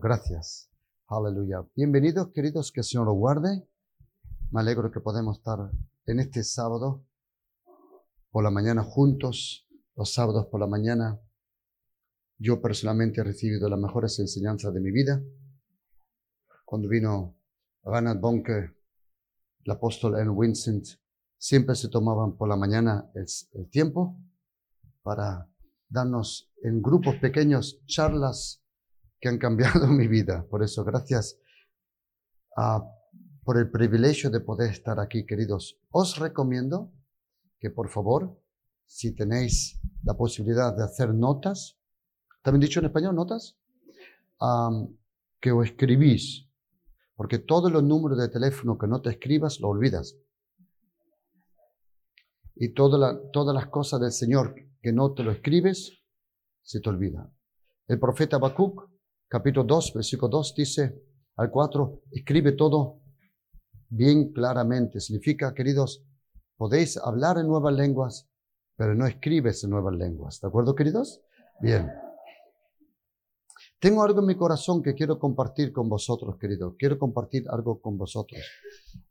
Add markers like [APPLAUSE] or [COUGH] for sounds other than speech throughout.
Gracias. Aleluya. Bienvenidos, queridos, que el Señor los guarde. Me alegro que podemos estar en este sábado por la mañana juntos, los sábados por la mañana. Yo personalmente he recibido las mejores enseñanzas de mi vida. Cuando vino Reinhard Bonke, el apóstol en Vincent, siempre se tomaban por la mañana el tiempo para darnos en grupos pequeños charlas que han cambiado [LAUGHS] mi vida. Por eso, gracias a, por el privilegio de poder estar aquí, queridos. Os recomiendo que, por favor, si tenéis la posibilidad de hacer notas, ¿también dicho en español notas? que os escribís, porque todos los números de teléfono que no te escribas, lo olvidas. Y toda todas las cosas del Señor que no te lo escribes, se te olvida. El profeta Habacuc, capítulo 2, versículo 2, dice al 4, escribe todo bien claramente. Significa, queridos, podéis hablar en nuevas lenguas, pero no escribes en nuevas lenguas. ¿De acuerdo, queridos? Bien. Tengo algo en mi corazón que quiero compartir con vosotros, queridos. Quiero compartir algo con vosotros.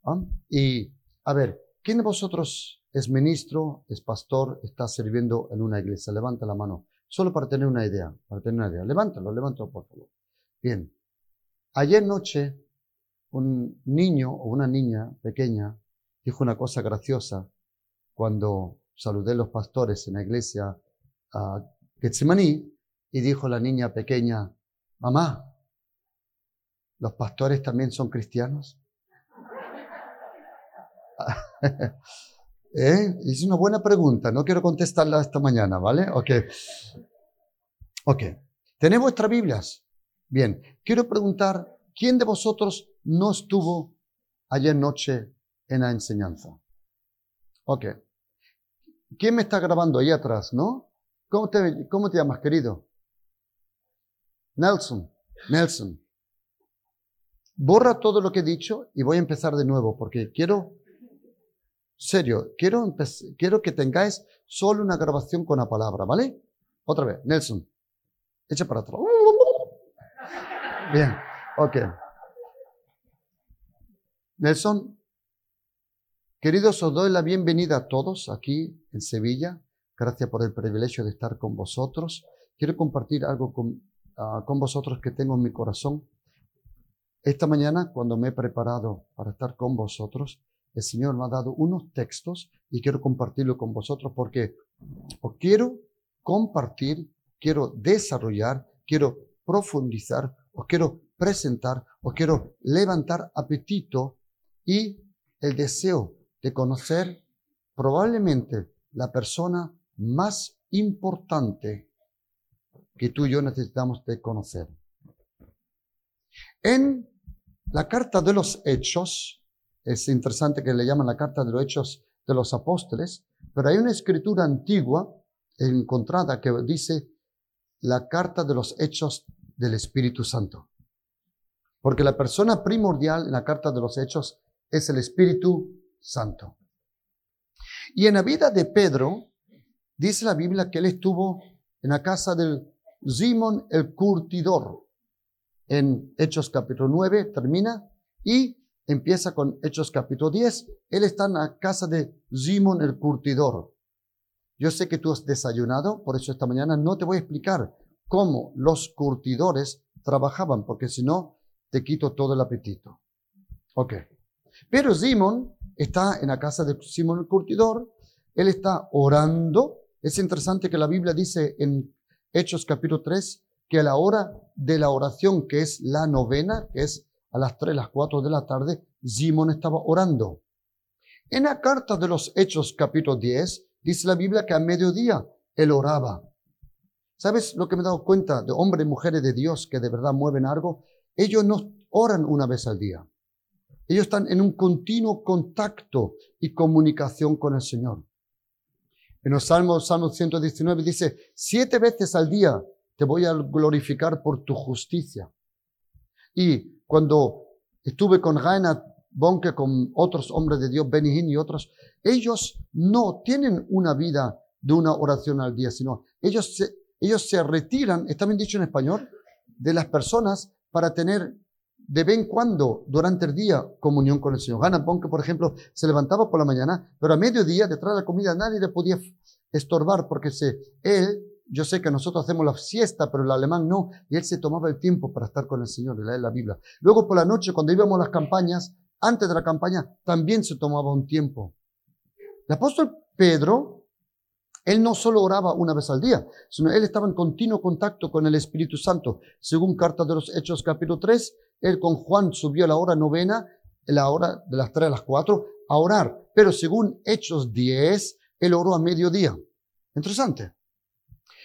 ¿Ah? Y, a ver, ¿quién de vosotros es ministro, es pastor, está sirviendo en una iglesia? Levanta la mano. Solo para tener una idea, para tener una idea. Levántalo, levántalo, por favor. Bien. Ayer noche, un niño o una niña pequeña dijo una cosa graciosa cuando saludé a los pastores en la iglesia a Getsemaní y dijo la niña pequeña, mamá, ¿los pastores también son cristianos? [LAUGHS] [LAUGHS] ¿Eh? Es una buena pregunta, no quiero contestarla esta mañana, ¿vale? Ok. Ok. ¿Tenéis vuestras Biblias? Bien. Quiero preguntar, ¿quién de vosotros no estuvo ayer noche en la enseñanza? Ok. ¿Quién me está grabando ahí atrás, no? ¿Cómo te, cómo te llamas, querido? Nelson. Nelson. Borra todo lo que he dicho y voy a empezar de nuevo porque quiero serio, quiero, quiero que tengáis solo una grabación con la palabra, ¿vale? Otra vez, Nelson, echa para atrás. Bien, ok. Nelson, queridos, os doy la bienvenida a todos aquí en Sevilla. Gracias por el privilegio de estar con vosotros. Quiero compartir algo con, ah, con vosotros que tengo en mi corazón. Esta mañana, cuando me he preparado para estar con vosotros, el Señor me ha dado unos textos y quiero compartirlo con vosotros porque os quiero compartir, quiero desarrollar, quiero profundizar, os quiero presentar, os quiero levantar apetito y el deseo de conocer probablemente la persona más importante que tú y yo necesitamos de conocer. En la carta de los Hechos, es interesante que le llaman la carta de los hechos de los apóstoles, pero hay una escritura antigua encontrada que dice la carta de los hechos del Espíritu Santo. Porque la persona primordial en la carta de los hechos es el Espíritu Santo. Y en la vida de Pedro, dice la Biblia que él estuvo en la casa del Simón el Curtidor. En Hechos capítulo 9 termina y empieza con Hechos capítulo 10. Él está en la casa de Simón el curtidor. Yo sé que tú has desayunado, por eso esta mañana no te voy a explicar cómo los curtidores trabajaban, porque si no, te quito todo el apetito. Ok. Pero Simón está en la casa de Simón el curtidor, él está orando. Es interesante que la Biblia dice en Hechos capítulo 3 que a la hora de la oración, que es la novena, es a las 3, las 4 de la tarde, Simón estaba orando. En la carta de los Hechos capítulo 10, dice la Biblia que a mediodía él oraba. ¿Sabes lo que me he dado cuenta de hombres y mujeres de Dios que de verdad mueven algo? Ellos no oran una vez al día. Ellos están en un continuo contacto y comunicación con el Señor. En los Salmos, Salmo 119 dice, siete veces al día te voy a glorificar por tu justicia. Y cuando estuve con Reinhard Bonke, con otros hombres de Dios, Benny Hinn y otros, ellos no tienen una vida de una oración al día, sino ellos ellos se retiran, está bien dicho en español, de las personas para tener de vez en cuando, durante el día, comunión con el Señor. Hannah Bonke, por ejemplo, se levantaba por la mañana, pero a mediodía, detrás de la comida, nadie le podía estorbar porque se, él, yo sé que nosotros hacemos la siesta, pero el alemán no, y él se tomaba el tiempo para estar con el Señor y leer la Biblia. Luego por la noche, cuando íbamos a las campañas, antes de la campaña, también se tomaba un tiempo. El apóstol Pedro, él no solo oraba una vez al día, sino él estaba en continuo contacto con el Espíritu Santo. Según Carta de los Hechos capítulo 3, él con Juan subió a la hora novena, la hora de las 3 a las 4, a orar. Pero según Hechos 10, él oró a mediodía. Interesante.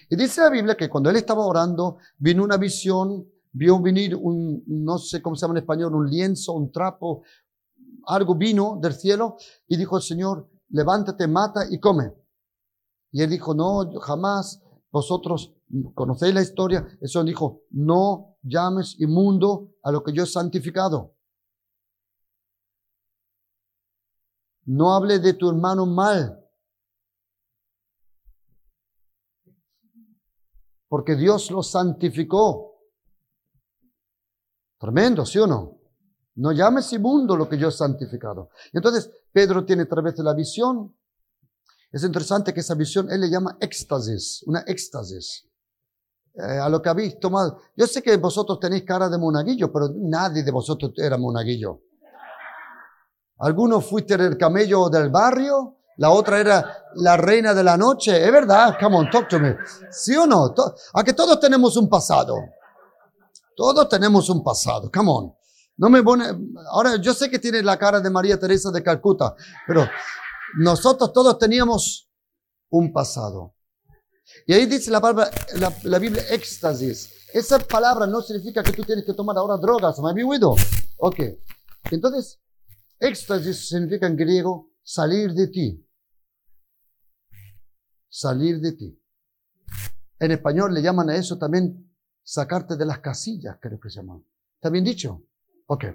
Y dice la Biblia que cuando él estaba orando, vino una visión, vio venir un, no sé cómo se llama en español, un lienzo, un trapo, algo vino del cielo y dijo Señor, levántate, mata y come. Y él dijo, no, jamás, vosotros conocéis la historia. Eso dijo, no llames inmundo a lo que yo he santificado. No hable de tu hermano mal. Porque Dios lo santificó. Tremendo, ¿sí o no? No llames inmundo lo que yo he santificado. Entonces, Pedro tiene a través de la visión. Es interesante que esa visión él le llama éxtasis, una éxtasis. Eh, a lo que habéis tomado. Yo sé que vosotros tenéis cara de monaguillo, pero nadie de vosotros era monaguillo. Algunos fuiste el camello del barrio, la otra era la reina de la noche. Es verdad, come on, talk to me. ¿Sí o no? A que todos tenemos un pasado. Todos tenemos un pasado, come on. No me pone, ahora yo sé que tiene la cara de María Teresa de Calcuta, pero nosotros todos teníamos un pasado. Y ahí dice la, palabra, la, Biblia éxtasis. Esa palabra no significa que tú tienes que tomar ahora drogas. ¿Me oído? Ok. Entonces, éxtasis significa en griego salir de ti. Salir de ti. En español le llaman a eso también sacarte de las casillas, creo que se llama. ¿Está bien dicho? Ok.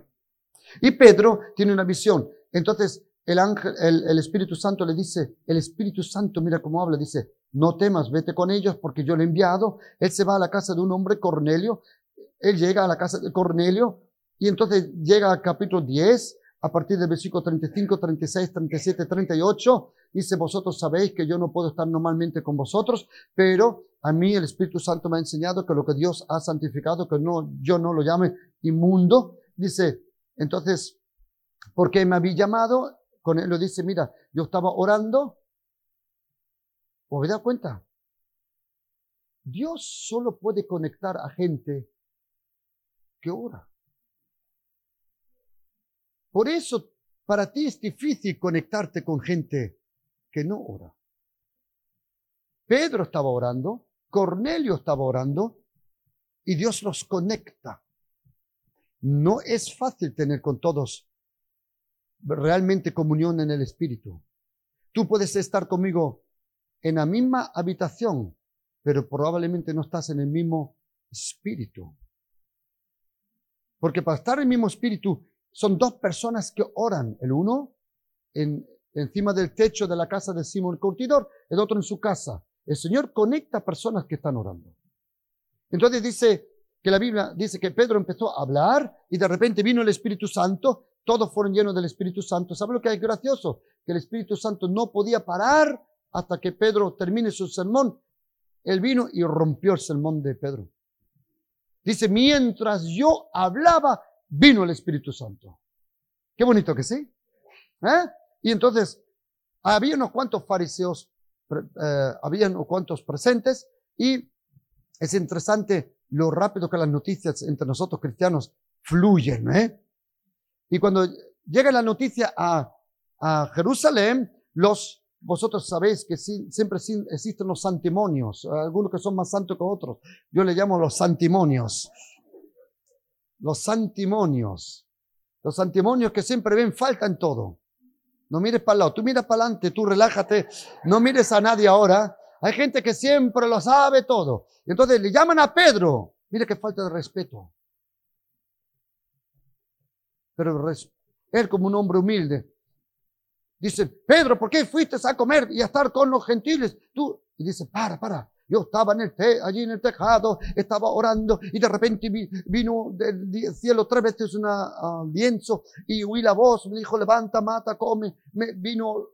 Y Pedro tiene una visión. Entonces, el ángel, el, el Espíritu Santo le dice, el Espíritu Santo, mira cómo habla, dice, no temas, vete con ellos porque yo le he enviado. Él se va a la casa de un hombre, Cornelio. Él llega a la casa de Cornelio y entonces llega al capítulo 10, a partir del versículo 35, 36, 37, 38. Dice, vosotros sabéis que yo no puedo estar normalmente con vosotros, pero a mí el Espíritu Santo me ha enseñado que lo que Dios ha santificado, que no, yo no lo llame inmundo. Dice, entonces, ¿por qué me habéis llamado? Con él lo dice, mira, yo estaba orando ¿O da cuenta? Dios solo puede conectar a gente que ora. Por eso, para ti es difícil conectarte con gente que no ora. Pedro estaba orando, Cornelio estaba orando, y Dios los conecta. No es fácil tener con todos realmente comunión en el Espíritu. Tú puedes estar conmigo en la misma habitación, pero probablemente no estás en el mismo espíritu. Porque para estar en el mismo espíritu son dos personas que oran, el uno en, encima del techo de la casa de Simón Curtidor, el otro en su casa. El Señor conecta personas que están orando. Entonces dice que la Biblia dice que Pedro empezó a hablar y de repente vino el Espíritu Santo, todos fueron llenos del Espíritu Santo. ¿Sabe lo que es gracioso? Que el Espíritu Santo no podía parar hasta que Pedro termine su sermón. Él vino y rompió el sermón de Pedro. Dice, mientras yo hablaba, vino el Espíritu Santo. Qué bonito que sí. ¿Eh? Y entonces, había unos cuantos fariseos, eh, había unos cuantos presentes y es interesante lo rápido que las noticias entre nosotros cristianos fluyen. ¿eh? Y cuando llega la noticia a, a Jerusalén, los vosotros sabéis que siempre existen los santimonios, algunos que son más santos que otros. Yo le llamo los santimonios. Los santimonios. Los santimonios que siempre ven falta en todo. No mires para el lado, tú miras para adelante, tú relájate, no mires a nadie ahora. Hay gente que siempre lo sabe todo. entonces le llaman a Pedro. Mire qué falta de respeto. Pero él como un hombre humilde, Dice, Pedro, ¿por qué fuiste a comer y a estar con los gentiles? Tú, y dice, para, para. Yo estaba en el te, allí en el tejado, estaba orando y de repente vino del cielo tres veces un uh, lienzo y oí la voz, me dijo, levanta, mata, come. Me vino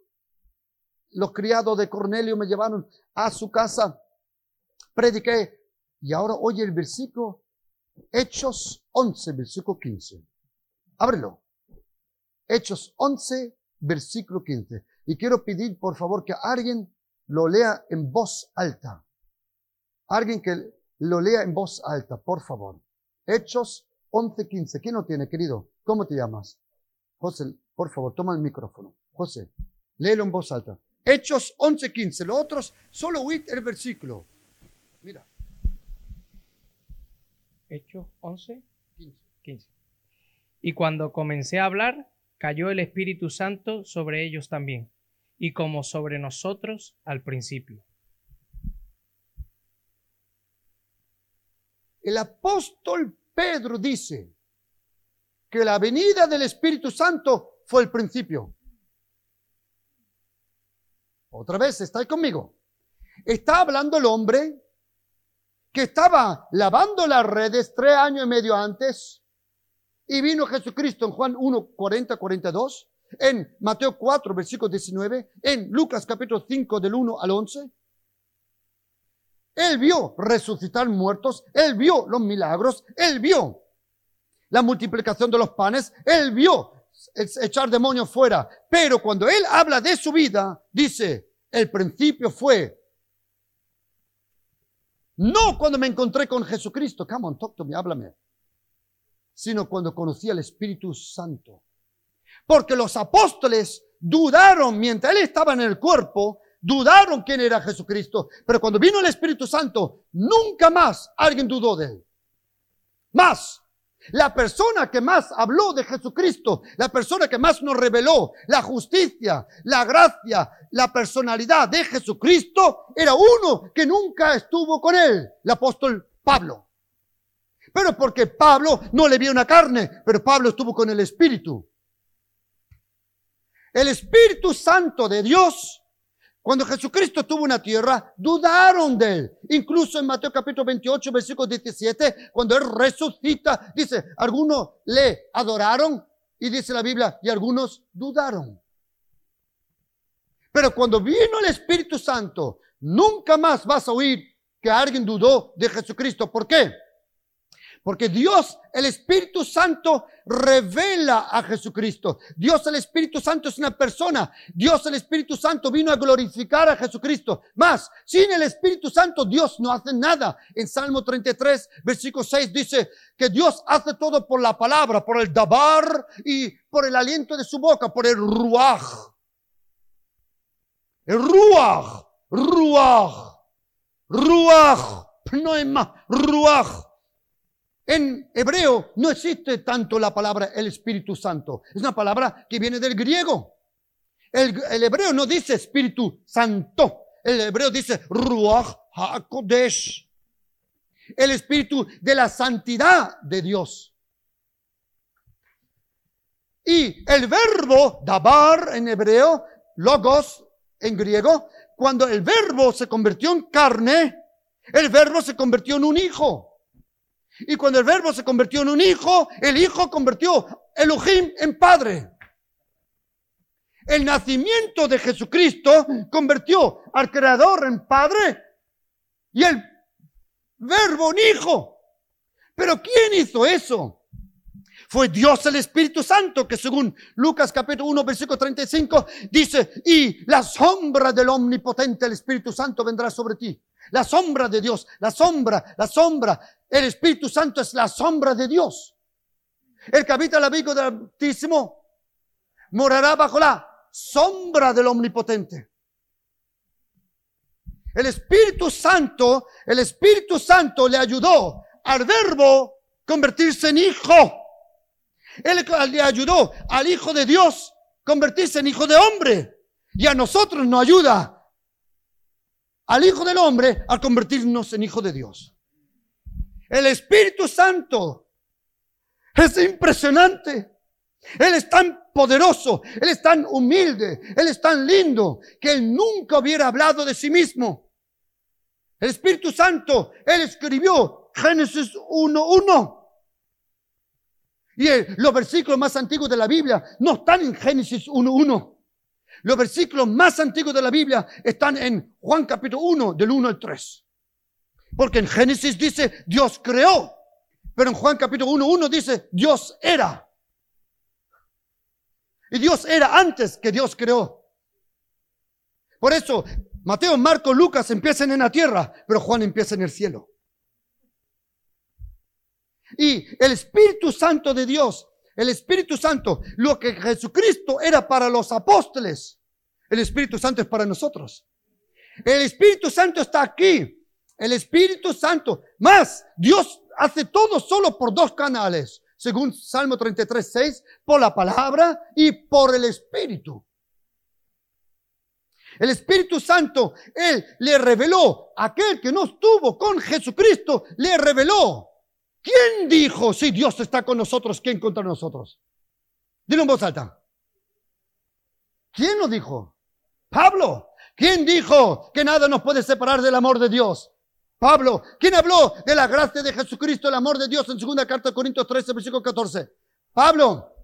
los criados de Cornelio, me llevaron a su casa, prediqué y ahora oye el versículo, Hechos 11, versículo 15. Ábrelo. Hechos 11, versículo 15. Y quiero pedir, por favor, que alguien lo lea en voz alta. Alguien que lo lea en voz alta, por favor. Hechos 11:15. ¿Quién lo tiene, querido? ¿Cómo te llamas? José, por favor, toma el micrófono. José, léelo en voz alta. Hechos 11:15. Los otros, solo oíd el versículo. Mira. Hechos 11, 15. Y cuando comencé a hablar, cayó el Espíritu Santo sobre ellos también, y como sobre nosotros al principio. El apóstol Pedro dice que la venida del Espíritu Santo fue el principio. Otra vez, ¿está conmigo? Está hablando el hombre que estaba lavando las redes tres años y medio antes y vino Jesucristo en Juan 1, 40, 42, en Mateo 4, versículo 19, en Lucas capítulo 5 del 1 al 11. Él vio resucitar muertos, él vio los milagros, él vio la multiplicación de los panes, él vio echar demonios fuera. Pero cuando él habla de su vida, dice, el principio fue, no cuando me encontré con Jesucristo, come on, talk to me, háblame, sino cuando conocí al Espíritu Santo. Porque los apóstoles dudaron mientras él estaba en el cuerpo dudaron quién era Jesucristo, pero cuando vino el Espíritu Santo, nunca más alguien dudó de él. Más. La persona que más habló de Jesucristo, la persona que más nos reveló la justicia, la gracia, la personalidad de Jesucristo, era uno que nunca estuvo con él, el apóstol Pablo. Pero porque Pablo no le vio una carne, pero Pablo estuvo con el Espíritu. El Espíritu Santo de Dios cuando Jesucristo tuvo una tierra, dudaron de él. Incluso en Mateo capítulo 28, versículo 17, cuando él resucita, dice, algunos le adoraron y dice la Biblia, y algunos dudaron. Pero cuando vino el Espíritu Santo, nunca más vas a oír que alguien dudó de Jesucristo. ¿Por qué? Porque Dios, el Espíritu Santo, revela a Jesucristo. Dios, el Espíritu Santo es una persona. Dios, el Espíritu Santo, vino a glorificar a Jesucristo. Más, sin el Espíritu Santo, Dios no hace nada. En Salmo 33, versículo 6 dice que Dios hace todo por la palabra, por el dabar y por el aliento de su boca, por el ruaj. El ruaj, ruaj, ruaj, pneuma, ruaj. En hebreo no existe tanto la palabra el Espíritu Santo. Es una palabra que viene del griego. El, hebreo no dice Espíritu Santo. El hebreo dice Ruach HaKodesh. El Espíritu de la santidad de Dios. Y el verbo dabar en hebreo, logos en griego, cuando el verbo se convirtió en carne, el verbo se convirtió en un hijo. Y cuando el verbo se convirtió en un hijo, el hijo convirtió Elohim en padre. El nacimiento de Jesucristo convirtió al creador en padre y el verbo en hijo. Pero ¿quién hizo eso? Fue Dios el Espíritu Santo que según Lucas capítulo 1 versículo 35 dice, y la sombra del omnipotente, el Espíritu Santo vendrá sobre ti. La sombra de Dios, la sombra, la sombra. El Espíritu Santo es la sombra de Dios. El que habita el abrigo del Altísimo morará bajo la sombra del Omnipotente. El Espíritu Santo, el Espíritu Santo le ayudó al verbo convertirse en hijo. Él le ayudó al Hijo de Dios convertirse en hijo de hombre. Y a nosotros nos ayuda al Hijo del Hombre al convertirnos en Hijo de Dios. El Espíritu Santo es impresionante. Él es tan poderoso, Él es tan humilde, Él es tan lindo que Él nunca hubiera hablado de sí mismo. El Espíritu Santo, Él escribió Génesis 1.1. Y los versículos más antiguos de la Biblia no están en Génesis 1.1. Los versículos más antiguos de la Biblia están en Juan capítulo 1, del 1 al 3. Porque en Génesis dice Dios creó, pero en Juan capítulo 1, 1 dice Dios era. Y Dios era antes que Dios creó. Por eso Mateo, Marco, Lucas empiezan en la tierra, pero Juan empieza en el cielo. Y el Espíritu Santo de Dios, el Espíritu Santo, lo que Jesucristo era para los apóstoles, el Espíritu Santo es para nosotros. El Espíritu Santo está aquí. El Espíritu Santo. Más, Dios hace todo solo por dos canales, según Salmo 33, 6, por la palabra y por el Espíritu. El Espíritu Santo, Él le reveló, aquel que no estuvo con Jesucristo, le reveló. ¿Quién dijo, si Dios está con nosotros, quién contra nosotros? Dilo en voz alta. ¿Quién lo dijo? Pablo. ¿Quién dijo que nada nos puede separar del amor de Dios? Pablo. ¿Quién habló de la gracia de Jesucristo, el amor de Dios en segunda carta de Corintios 13, versículo 14? Pablo.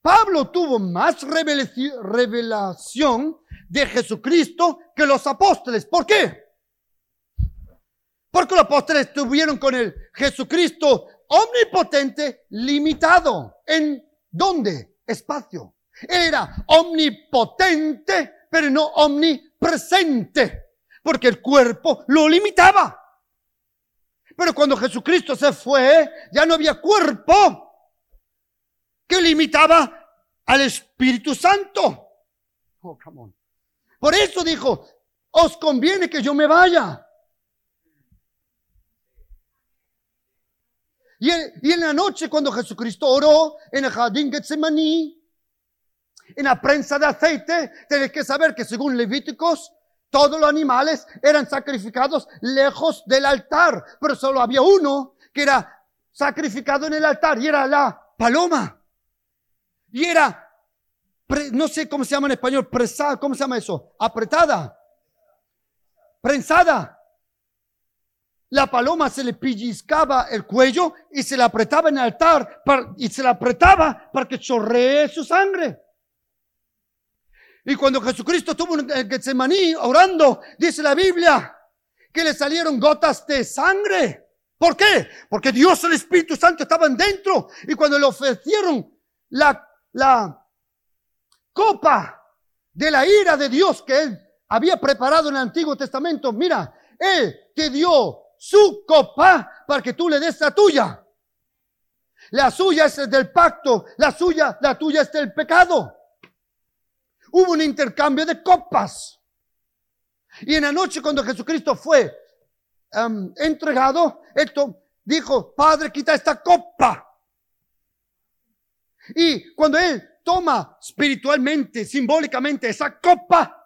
Pablo tuvo más revelación de Jesucristo que los apóstoles. ¿Por qué? Porque los apóstoles estuvieron con el Jesucristo omnipotente limitado. ¿En dónde? Espacio. Era omnipotente, pero no omnipresente, porque el cuerpo lo limitaba. Pero cuando Jesucristo se fue, ya no había cuerpo que limitaba al Espíritu Santo. Oh, Por eso dijo, os conviene que yo me vaya. Y, en la noche cuando Jesucristo oró en el jardín Getsemaní, en la prensa de aceite, tenéis que saber que según Levíticos, todos los animales eran sacrificados lejos del altar, pero solo había uno que era sacrificado en el altar y era la paloma. Y era, no sé cómo se llama en español, presada, ¿cómo se llama eso? Apretada, prensada. La paloma se le pellizcaba el cuello y se la apretaba en el altar y se la apretaba para que chorree su sangre. Y cuando Jesucristo estuvo en Getsemaní orando, dice la Biblia, que le salieron gotas de sangre. ¿Por qué? Porque Dios el Espíritu Santo estaban dentro. Y cuando le ofrecieron la la copa de la ira de Dios que él había preparado en el Antiguo Testamento. Mira, él te dio su copa para que tú le des la tuya. La suya es del pacto, la suya, la tuya es del pecado. Hubo un intercambio de copas. Y en la noche cuando Jesucristo fue em, entregado, esto dijo, Padre, quita esta copa. Y cuando Él toma espiritualmente, simbólicamente esa copa,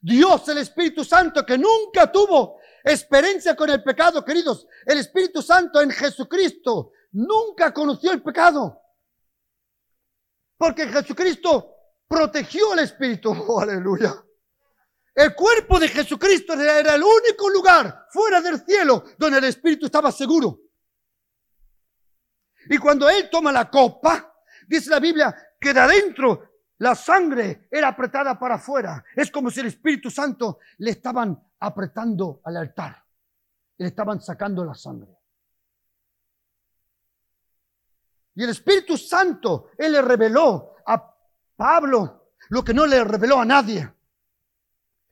Dios, el Espíritu Santo, que nunca tuvo experiencia con el pecado, queridos, el Espíritu Santo en Jesucristo nunca conoció el pecado. Porque Jesucristo protegió el Espíritu. [LAUGHS] Oh, aleluya. El cuerpo de Jesucristo era el único lugar fuera del cielo donde el Espíritu estaba seguro. Y cuando él toma la copa, dice la Biblia que de adentro la sangre era apretada para afuera. Es como si el Espíritu Santo le estaban apretando al altar. Le estaban sacando la sangre. Y el Espíritu Santo, Él le reveló a Pablo lo que no le reveló a nadie.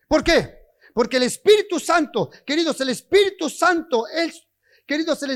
¿Por qué? Porque el Espíritu Santo, queridos, el Espíritu Santo, es, queridos, el,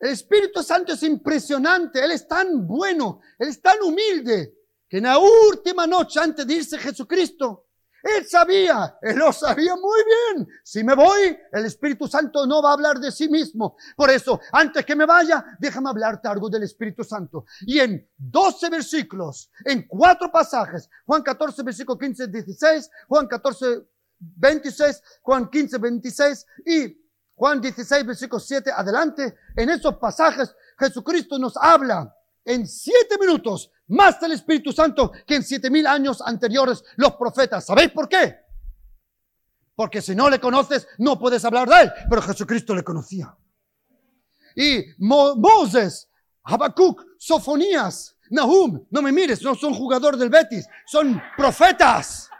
el Espíritu Santo es impresionante, Él es tan bueno, Él es tan humilde, en la última noche antes de irse Jesucristo, Él sabía, Él lo sabía muy bien. Si me voy, el Espíritu Santo no va a hablar de sí mismo. Por eso, antes que me vaya, déjame hablarte algo del Espíritu Santo. Y en 12 versículos, en cuatro pasajes, Juan 14, versículo 15, 16, Juan 14, 26, Juan 15, 26 y Juan 16, versículo 7, adelante, en esos pasajes Jesucristo nos habla en siete minutos más del Espíritu Santo que en siete mil años anteriores los profetas. ¿Sabéis por qué? Porque si no le conoces, no puedes hablar de él. Pero Jesucristo le conocía. Y Moses, Habacuc, Sofonías, Nahum, no me mires, no son jugadores del Betis, son profetas.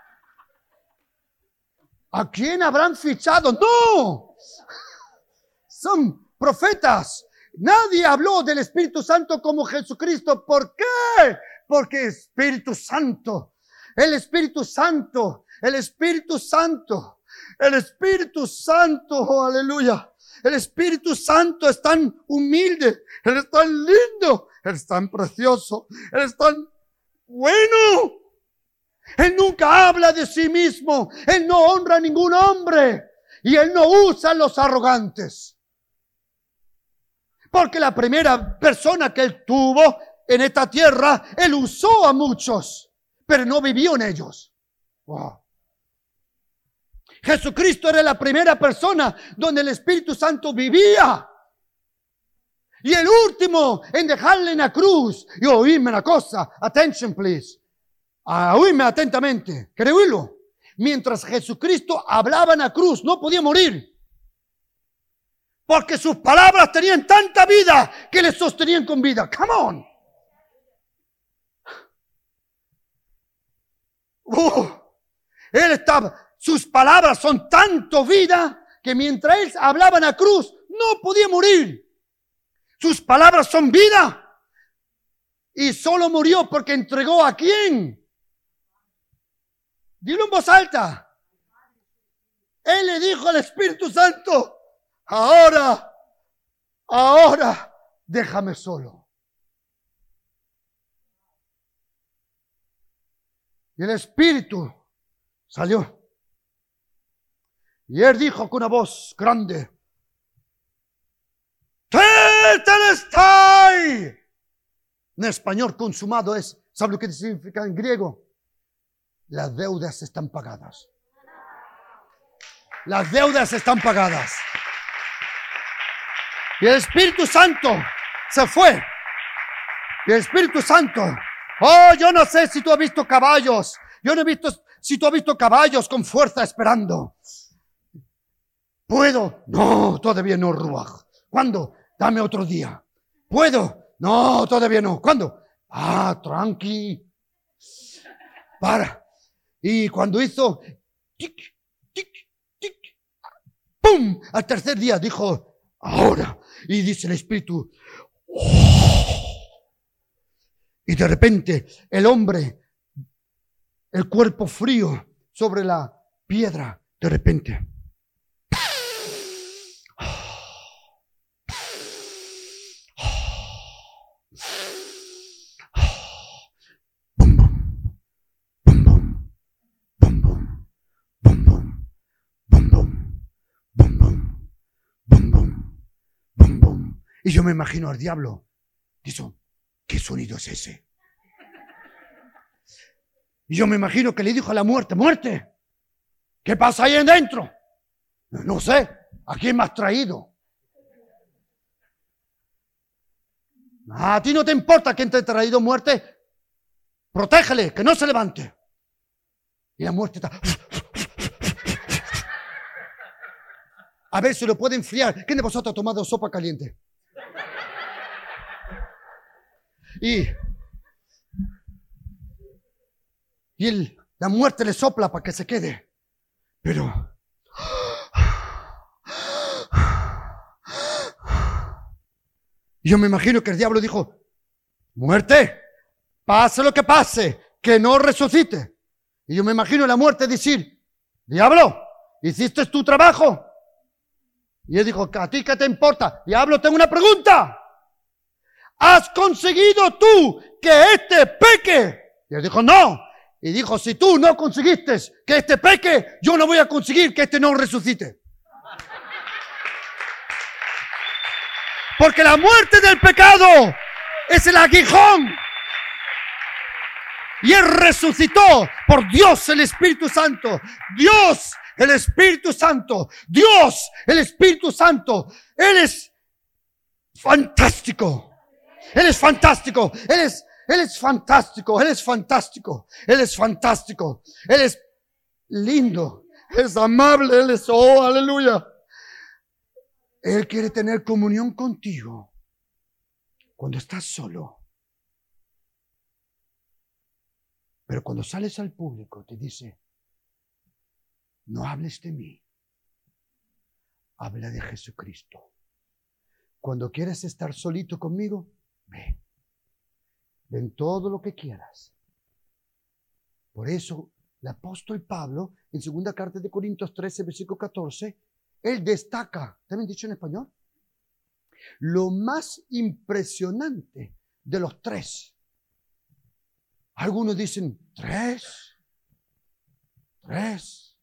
¿A quién habrán fichado? No. Son profetas. Nadie habló del Espíritu Santo como Jesucristo. ¿Por qué? Porque Espíritu Santo, el Espíritu Santo, el Espíritu Santo, el Espíritu Santo, oh, aleluya. El Espíritu Santo es tan humilde, es tan lindo, Él es tan precioso, Él es tan bueno. Él nunca habla de sí mismo. Él no honra a ningún hombre. Y Él no usa a los arrogantes. Porque la primera persona que Él tuvo en esta tierra, Él usó a muchos, pero no vivió en ellos. Jesucristo era la primera persona donde el Espíritu Santo vivía. Y el último en dejarle en la cruz. Y oíme una cosa. Attention, please. Ah, oíme atentamente, créelo. Mientras Jesucristo hablaba en la cruz, no podía morir. Porque sus palabras tenían tanta vida que le sostenían con vida. Come on. Uh, él estaba, sus palabras son tanto vida que mientras él hablaba en la cruz, no podía morir. Sus palabras son vida. Y solo murió porque entregó a quién? Dilo en voz alta. Él le dijo al Espíritu Santo, ahora, ahora, déjame solo. Y el Espíritu salió. Y él dijo con una voz grande, Tetelestai. En español consumado es, ¿sabe lo que significa en griego? las deudas están pagadas. Las deudas están pagadas. Y el Espíritu Santo se fue. Y el Espíritu Santo, oh, yo no sé si tú has visto caballos. Yo no he visto si tú has visto caballos con fuerza esperando. ¿Puedo? No, todavía no, Ruach. ¿Cuándo? Dame otro día. ¿Puedo? No, todavía no. ¿Cuándo? Ah, tranqui. Para. Y cuando hizo tic, tic, tic, ¡pum! Al tercer día dijo, ahora. Y dice el Espíritu, oh". y de repente el hombre, el cuerpo frío sobre la piedra, de repente. Y yo me imagino al diablo. Dice, ¿qué sonido es ese? Y yo me imagino que le dijo a la muerte, muerte, ¿qué pasa ahí adentro? No sé, ¿a quién me traído? A ti no te importa quién te ha traído muerte. Protégele, que no se levante. Y la muerte está... A ver si lo puede enfriar. ¿Quién de vosotros ha tomado sopa caliente? Y, y la muerte le sopla para que se quede. Pero yo me imagino que el diablo dijo, muerte, pase lo que pase, que no resucite. Y yo me imagino la muerte decir, diablo, hiciste tu trabajo. Y él dijo, ¿a ti qué te importa? Diablo, tengo una pregunta. ¿Has conseguido tú que este peque? Y él dijo, no. Y dijo, si tú no conseguiste que este peque, yo no voy a conseguir que este no resucite. Porque la muerte del pecado es el aguijón. Y él resucitó por Dios el Espíritu Santo. Dios el Espíritu Santo. Dios el Espíritu Santo. Él es fantástico. Él es fantástico. Él es, Él es fantástico. Él es fantástico. Él es fantástico. Él es lindo. es amable, Él es, oh, aleluya. Él quiere tener comunión contigo cuando estás solo. Pero cuando sales al público te dice, no hables de mí, habla de Jesucristo. Cuando quieres estar solito conmigo, ven. Ven todo lo que quieras. Por eso el apóstol Pablo, en segunda carta de Corintios 13, versículo 14, él destaca, ¿también dicho en español? Lo más impresionante de los tres. Algunos dicen, tres, tres.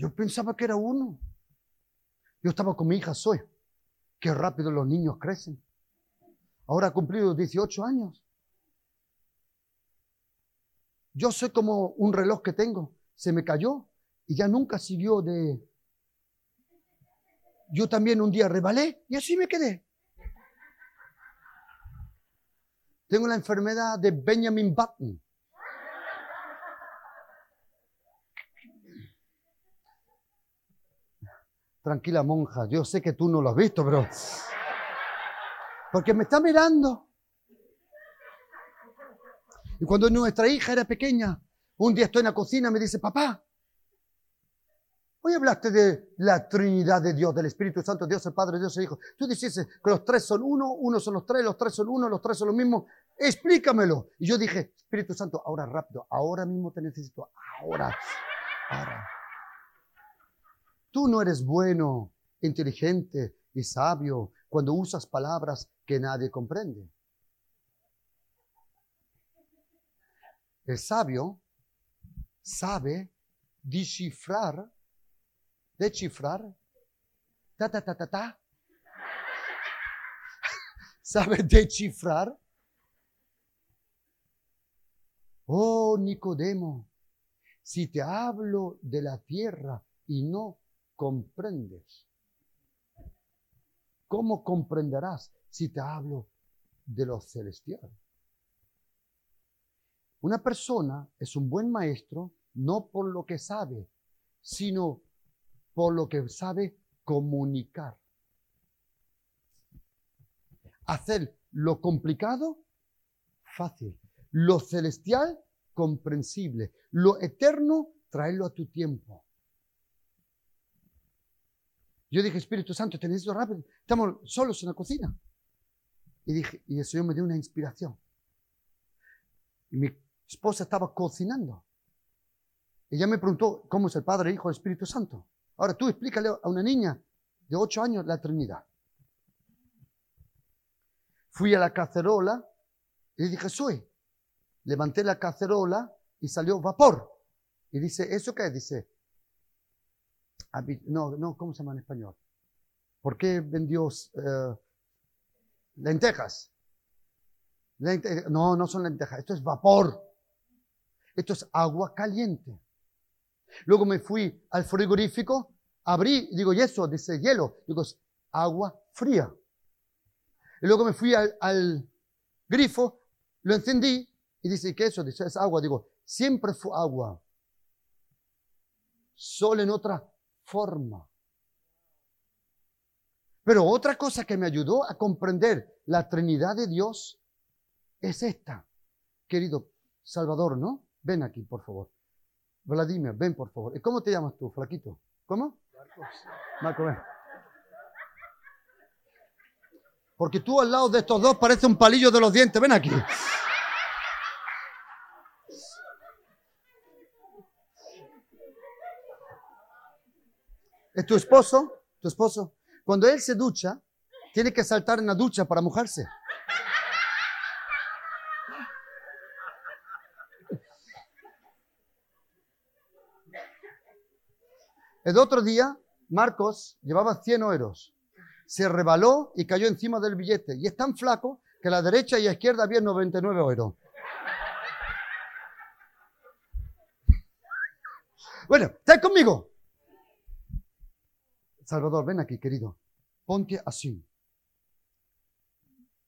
Yo pensaba que era uno. Yo estaba con mi hija Zoe. Qué rápido los niños crecen. Ahora ha cumplido 18 años. Yo soy como un reloj que tengo. Se me cayó y ya nunca siguió de... Yo también un día rebalé y así me quedé. Tengo la enfermedad de Benjamin Button. Tranquila monja, yo sé que tú no lo has visto, pero... Porque me está mirando. Y cuando nuestra hija era pequeña, un día estoy en la cocina me dice, papá, hoy hablaste de la Trinidad de Dios, del Espíritu Santo, Dios el Padre, Dios el Hijo. Tú dijiste que los tres son uno, uno son los tres, los tres son uno, los tres son los mismos. Explícamelo. Y yo dije, Espíritu Santo, ahora rápido, ahora mismo te necesito, ahora, ahora. Tú no eres bueno, inteligente y sabio cuando usas palabras que nadie comprende. El sabio sabe descifrar, descifrar, ta, ta, ta, ta, ta. [LAUGHS] sabe descifrar. Oh, Nicodemo, si te hablo de la tierra y no comprendes, ¿cómo comprenderás si te hablo de lo celestial? Una persona es un buen maestro no por lo que sabe, sino por lo que sabe comunicar. Hacer lo complicado fácil, lo celestial comprensible, lo eterno traerlo a tu tiempo. Yo dije, Espíritu Santo, te rápido. Estamos solos en la cocina. Y dije, y el Señor me dio una inspiración. Y mi esposa estaba cocinando. Ella me preguntó cómo es el Padre, Hijo y Espíritu Santo. Ahora tú explícale a una niña de ocho años la Trinidad. Fui a la cacerola y dije, soy. Levanté la cacerola y salió vapor. Y dice, ¿eso qué? Dice, no, no, ¿cómo se llama en español? ¿Por qué vendió eh, lentejas? no, no son lentejas, esto es vapor. Esto es agua caliente. Luego me fui al frigorífico, abrí, digo, ¿y eso? Dice hielo. Digo, es agua fría. Y luego me fui al, grifo, lo encendí y dice, ¿qué es eso? Dice, es agua. Digo, siempre fue agua. Solo en otra forma. Pero otra cosa que me ayudó a comprender la Trinidad de Dios es esta, querido Salvador, ¿no? Ven aquí, por favor. Vladimir, ven, por favor. ¿Y cómo te llamas tú, flaquito? ¿Cómo? Marcos. Marcos, ven. Porque tú al lado de estos dos parece un palillo de los dientes. Ven aquí. ¿Es tu esposo? ¿Tu esposo? Cuando él se ducha, tiene que saltar en la ducha para mojarse. El otro día, Marcos llevaba 100 euros. Se rebaló y cayó encima del billete. Y es tan flaco que a la derecha y a la izquierda había 99 euros. Bueno, ¿estás conmigo? Salvador, ven aquí, querido. Ponte así.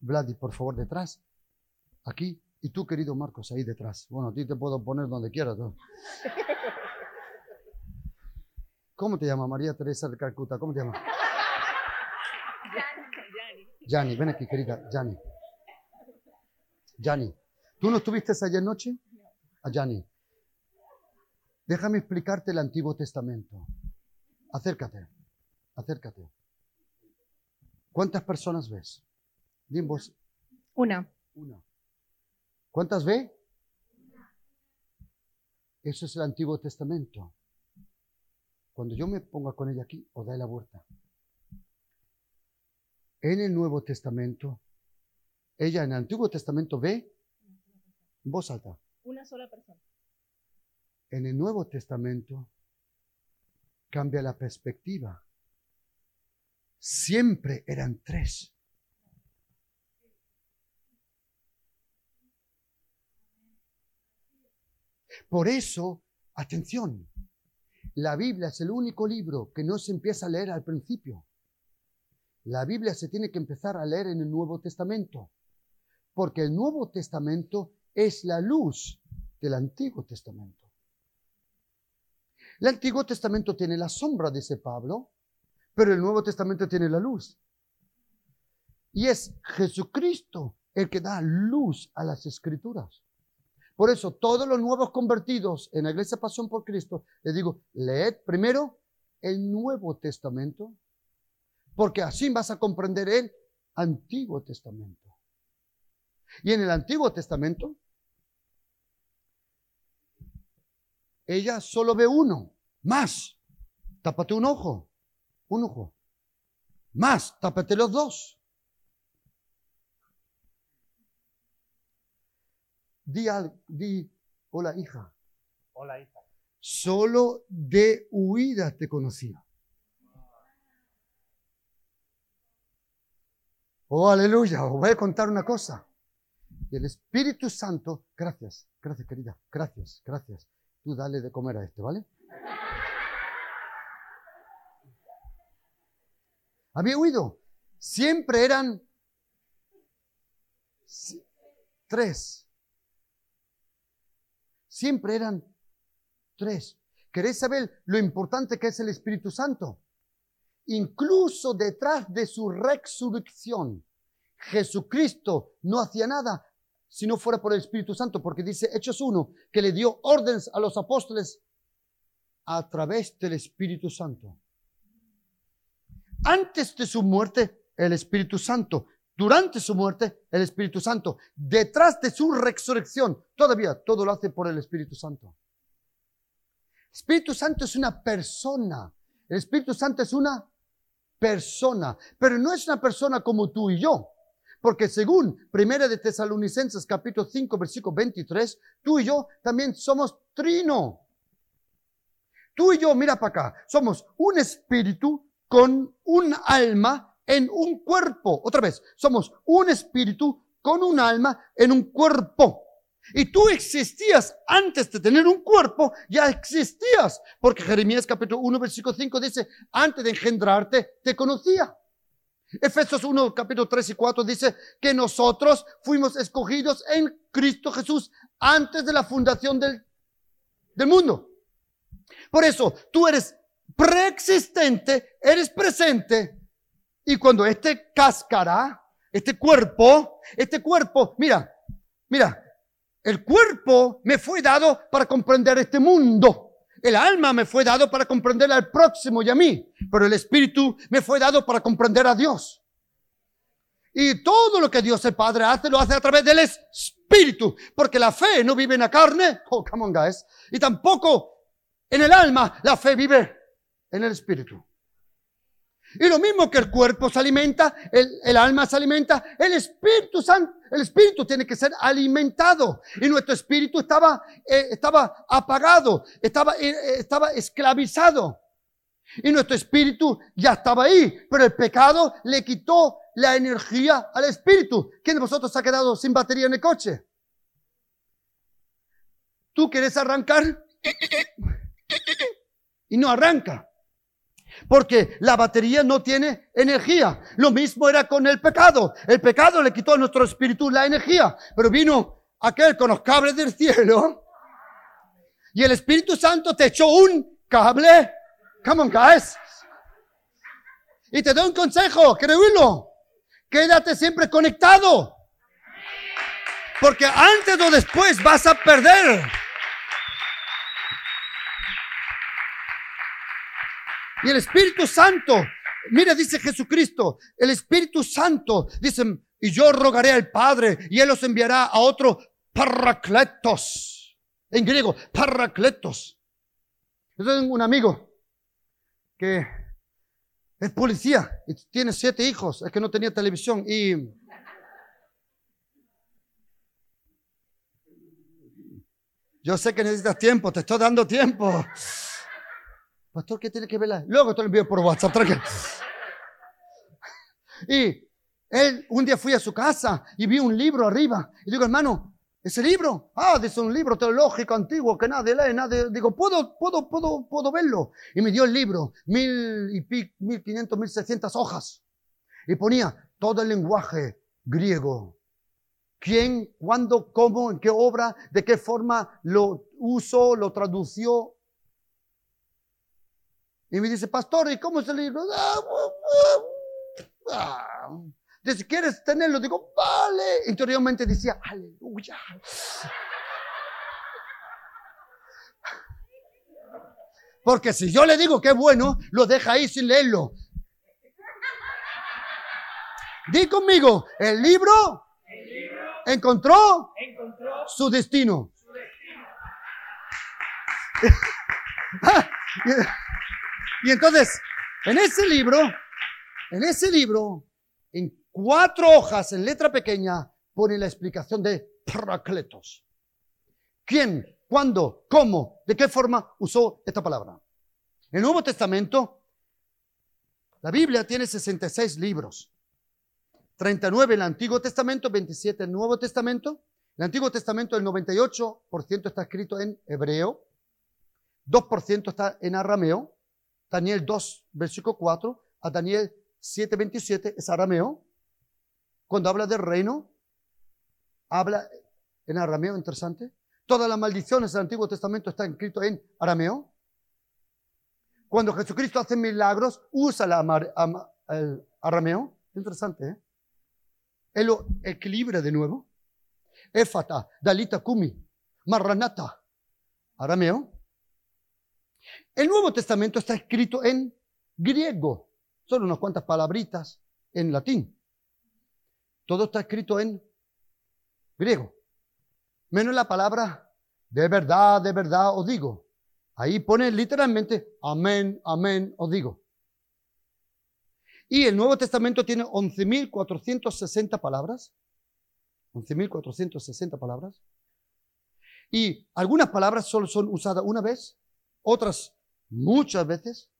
Vladi, por favor, detrás. Aquí. Y tú, querido Marcos, ahí detrás. Bueno, a ti te puedo poner donde quieras. [LAUGHS] ¿Cómo te llamas? María Teresa de Calcuta. ¿Cómo te llamas? Yani, ven aquí, querida. Yani. Yani. ¿Tú no estuviste ayer noche? A Yani. Déjame explicarte el Antiguo Testamento. Acércate. Acércate. ¿Cuántas personas ves? Dime vos. Una. Una. ¿Cuántas ve? Eso es el Antiguo Testamento. Cuando yo me ponga con ella aquí, os da la vuelta. En el Nuevo Testamento, ella en el Antiguo Testamento ve voz alta. Una sola persona. En el Nuevo Testamento cambia la perspectiva. Siempre eran tres. Por eso, atención, la Biblia es el único libro que no se empieza a leer al principio. La Biblia se tiene que empezar a leer en el Nuevo Testamento, porque el Nuevo Testamento es la luz del Antiguo Testamento. El Antiguo Testamento tiene la sombra, dice Pablo, pero el Nuevo Testamento tiene la luz. Y es Jesucristo el que da luz a las escrituras. Por eso, todos los nuevos convertidos en la iglesia Pasión por Cristo, les digo, leed primero el Nuevo Testamento, porque así vas a comprender el Antiguo Testamento. Y en el Antiguo Testamento, ella solo ve uno, más. Tápate un ojo, un ojo. Más, tápate los dos. Di, al, di, hola hija. Hola, hija. Solo de huida te conocía. Oh, aleluya. Os voy a contar una cosa. El Espíritu Santo, gracias, gracias querida, gracias, gracias. Tú dale de comer a este, ¿vale? ¿Había oído? Siempre eran tres. Siempre eran tres. ¿Queréis saber lo importante que es el Espíritu Santo? Incluso detrás de su resurrección, Jesucristo no hacía nada si no fuera por el Espíritu Santo, porque dice Hechos 1 que le dio órdenes a los apóstoles a través del Espíritu Santo. Antes de su muerte, el Espíritu Santo. Durante su muerte, el Espíritu Santo. Detrás de su resurrección, todavía todo lo hace por el Espíritu Santo. Espíritu Santo es una persona. El Espíritu Santo es una persona, pero no es una persona como tú y yo. Porque según Primera de Tesalonicenses capítulo 5 versículo 23, tú y yo también somos trino. Tú y yo, mira para acá, somos un espíritu con un alma en un cuerpo. Otra vez, somos un espíritu con un alma en un cuerpo. Y tú existías antes de tener un cuerpo, ya existías. Porque Jeremías capítulo 1, versículo 5 dice, antes de engendrarte, te conocía. Efesios 1, capítulo 3 y 4 dice que nosotros fuimos escogidos en Cristo Jesús antes de la fundación del, del mundo. Por eso, tú eres preexistente, eres presente. Y cuando este cáscara, este cuerpo, este cuerpo, mira, mira, el cuerpo me fue dado para comprender este mundo. El alma me fue dado para comprender al próximo y a mí, pero el espíritu me fue dado para comprender a Dios. Y todo lo que Dios el Padre hace, lo hace a través del espíritu, porque la fe no vive en la carne, [LAUGHS] oh, come on guys, y tampoco en el alma, la fe vive en el espíritu. Y lo mismo que el cuerpo se alimenta, el, alma se alimenta, el Espíritu Santo, el Espíritu tiene que ser alimentado. Y nuestro espíritu estaba, eh, estaba apagado, estaba, eh, estaba esclavizado. Y nuestro espíritu ya estaba ahí, pero el pecado le quitó la energía al espíritu. ¿Quién de vosotros ha quedado sin batería en el coche? ¿Tú quieres arrancar? Y no arranca. Porque la batería no tiene energía. Lo mismo era con el pecado. El pecado le quitó a nuestro espíritu la energía. Pero vino aquel con los cables del cielo. Y el Espíritu Santo te echó un cable Come on, guys. Y te doy un consejo, créelo. Quédate siempre conectado. Porque antes o después vas a perder. Y el Espíritu Santo, mira, dice Jesucristo, el Espíritu Santo, dice, y yo rogaré al Padre y Él os enviará a otro paracletos. En griego, paracletos. Yo tengo un amigo que es policía y tiene siete hijos, es que no tenía televisión y yo sé que necesitas tiempo, te estoy dando tiempo. Pastor, ¿qué tiene que ver? Luego te lo envío por WhatsApp. Y él, un día fui a su casa y vi un libro arriba. Y digo, hermano, ¿ese libro? Ah, es un libro teológico antiguo que nadie lee, nadie. Digo, ¿puedo, puedo, puedo, puedo verlo? Y me dio el libro, mil y pico, mil quinientos, mil seiscientas hojas. Y ponía todo el lenguaje griego. ¿Quién, cuándo, cómo, en qué obra, de qué forma lo usó, lo tradució? Y me dice, pastor, ¿y cómo es el libro? Ah, ah, ah. Dice, ¿quieres tenerlo? Digo, vale. Interiormente decía, aleluya. Porque si yo le digo que es bueno, lo deja ahí sin leerlo. Di conmigo, el libro, encontró, su destino. [LAUGHS] y entonces, en ese libro, en ese libro, en cuatro hojas en letra pequeña pone la explicación de Paracletos. ¿Quién, cuándo, cómo, de qué forma usó esta palabra? En el Nuevo Testamento, la Biblia tiene 66 libros. 39 en el Antiguo Testamento, 27 en el Nuevo Testamento. En el Antiguo Testamento el 98% está escrito en hebreo, 2% está en arameo, Daniel 2, versículo 4, a Daniel 7, 27 es arameo, cuando habla del reino, habla en arameo, interesante. Todas las maldiciones del Antiguo Testamento están escritas en arameo. Cuando Jesucristo hace milagros, usa el arameo. Interesante, ¿eh? Él lo equilibra de nuevo. Éfata, Dalita Kumi, Marranata, arameo. El Nuevo Testamento está escrito en griego, solo unas cuantas palabritas en latín. Todo está escrito en griego. Menos la palabra de verdad, de verdad os digo. Ahí pone literalmente amén, amén os digo. Y el Nuevo Testamento tiene 11.460 palabras. 11.460 palabras. Y algunas palabras solo son usadas una vez, otras muchas veces.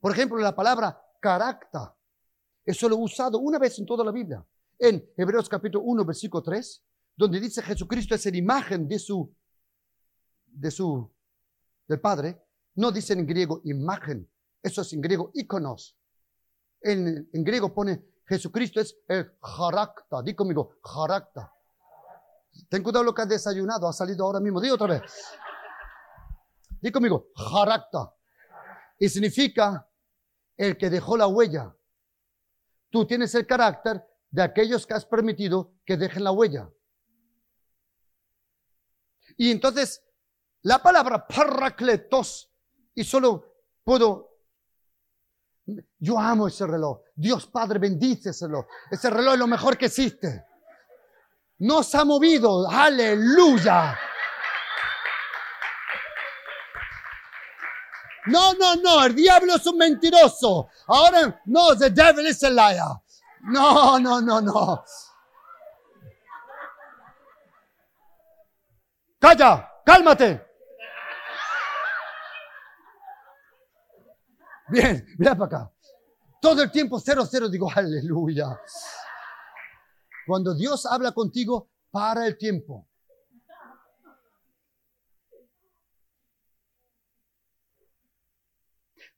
Por ejemplo, la palabra carácter es solo usado una vez en toda la Biblia. En Hebreos capítulo 1, versículo 3, donde dice Jesucristo es la imagen de su, de su, del Padre. No dice en griego imagen, eso es en griego iconos. En, griego pone Jesucristo es el jaracta. Di conmigo, jaracta. Ten cuidado lo que has desayunado, ha salido ahora mismo. Di otra vez. Di conmigo, jaracta. Y significa el que dejó la huella. Tú tienes el carácter de aquellos que has permitido que dejen la huella. Y entonces, la palabra paracletos, y solo puedo, yo amo ese reloj. Dios Padre bendice ese reloj. Ese reloj es lo mejor que existe. No se ha movido. Aleluya. No, no, no, el diablo es un mentiroso. Ahora, no, the devil is a liar. No, no, no, no. Calla, cálmate. Bien, mira para acá. Todo el tiempo cero, cero, digo, aleluya. Cuando Dios habla contigo, para el tiempo.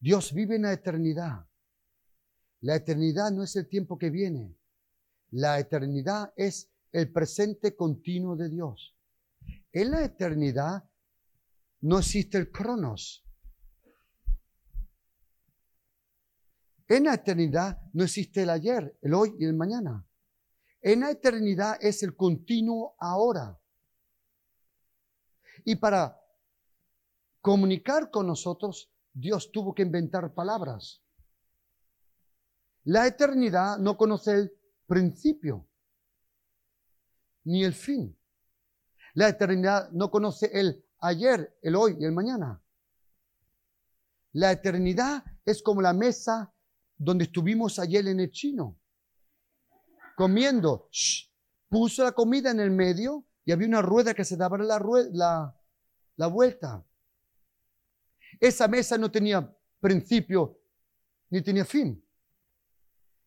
Dios vive en la eternidad. La eternidad no es el tiempo que viene. La eternidad es el presente continuo de Dios. En la eternidad no existe el cronos. En la eternidad no existe el ayer, el hoy y el mañana. En la eternidad es el continuo ahora. Y para comunicar con nosotros, Dios tuvo que inventar palabras. La eternidad no conoce el principio ni el fin. La eternidad no conoce el ayer, el hoy y el mañana. La eternidad es como la mesa donde estuvimos ayer en el chino, comiendo. puso la comida en el medio y había una rueda que se daba la, la, la vuelta. Esa mesa no tenía principio ni tenía fin.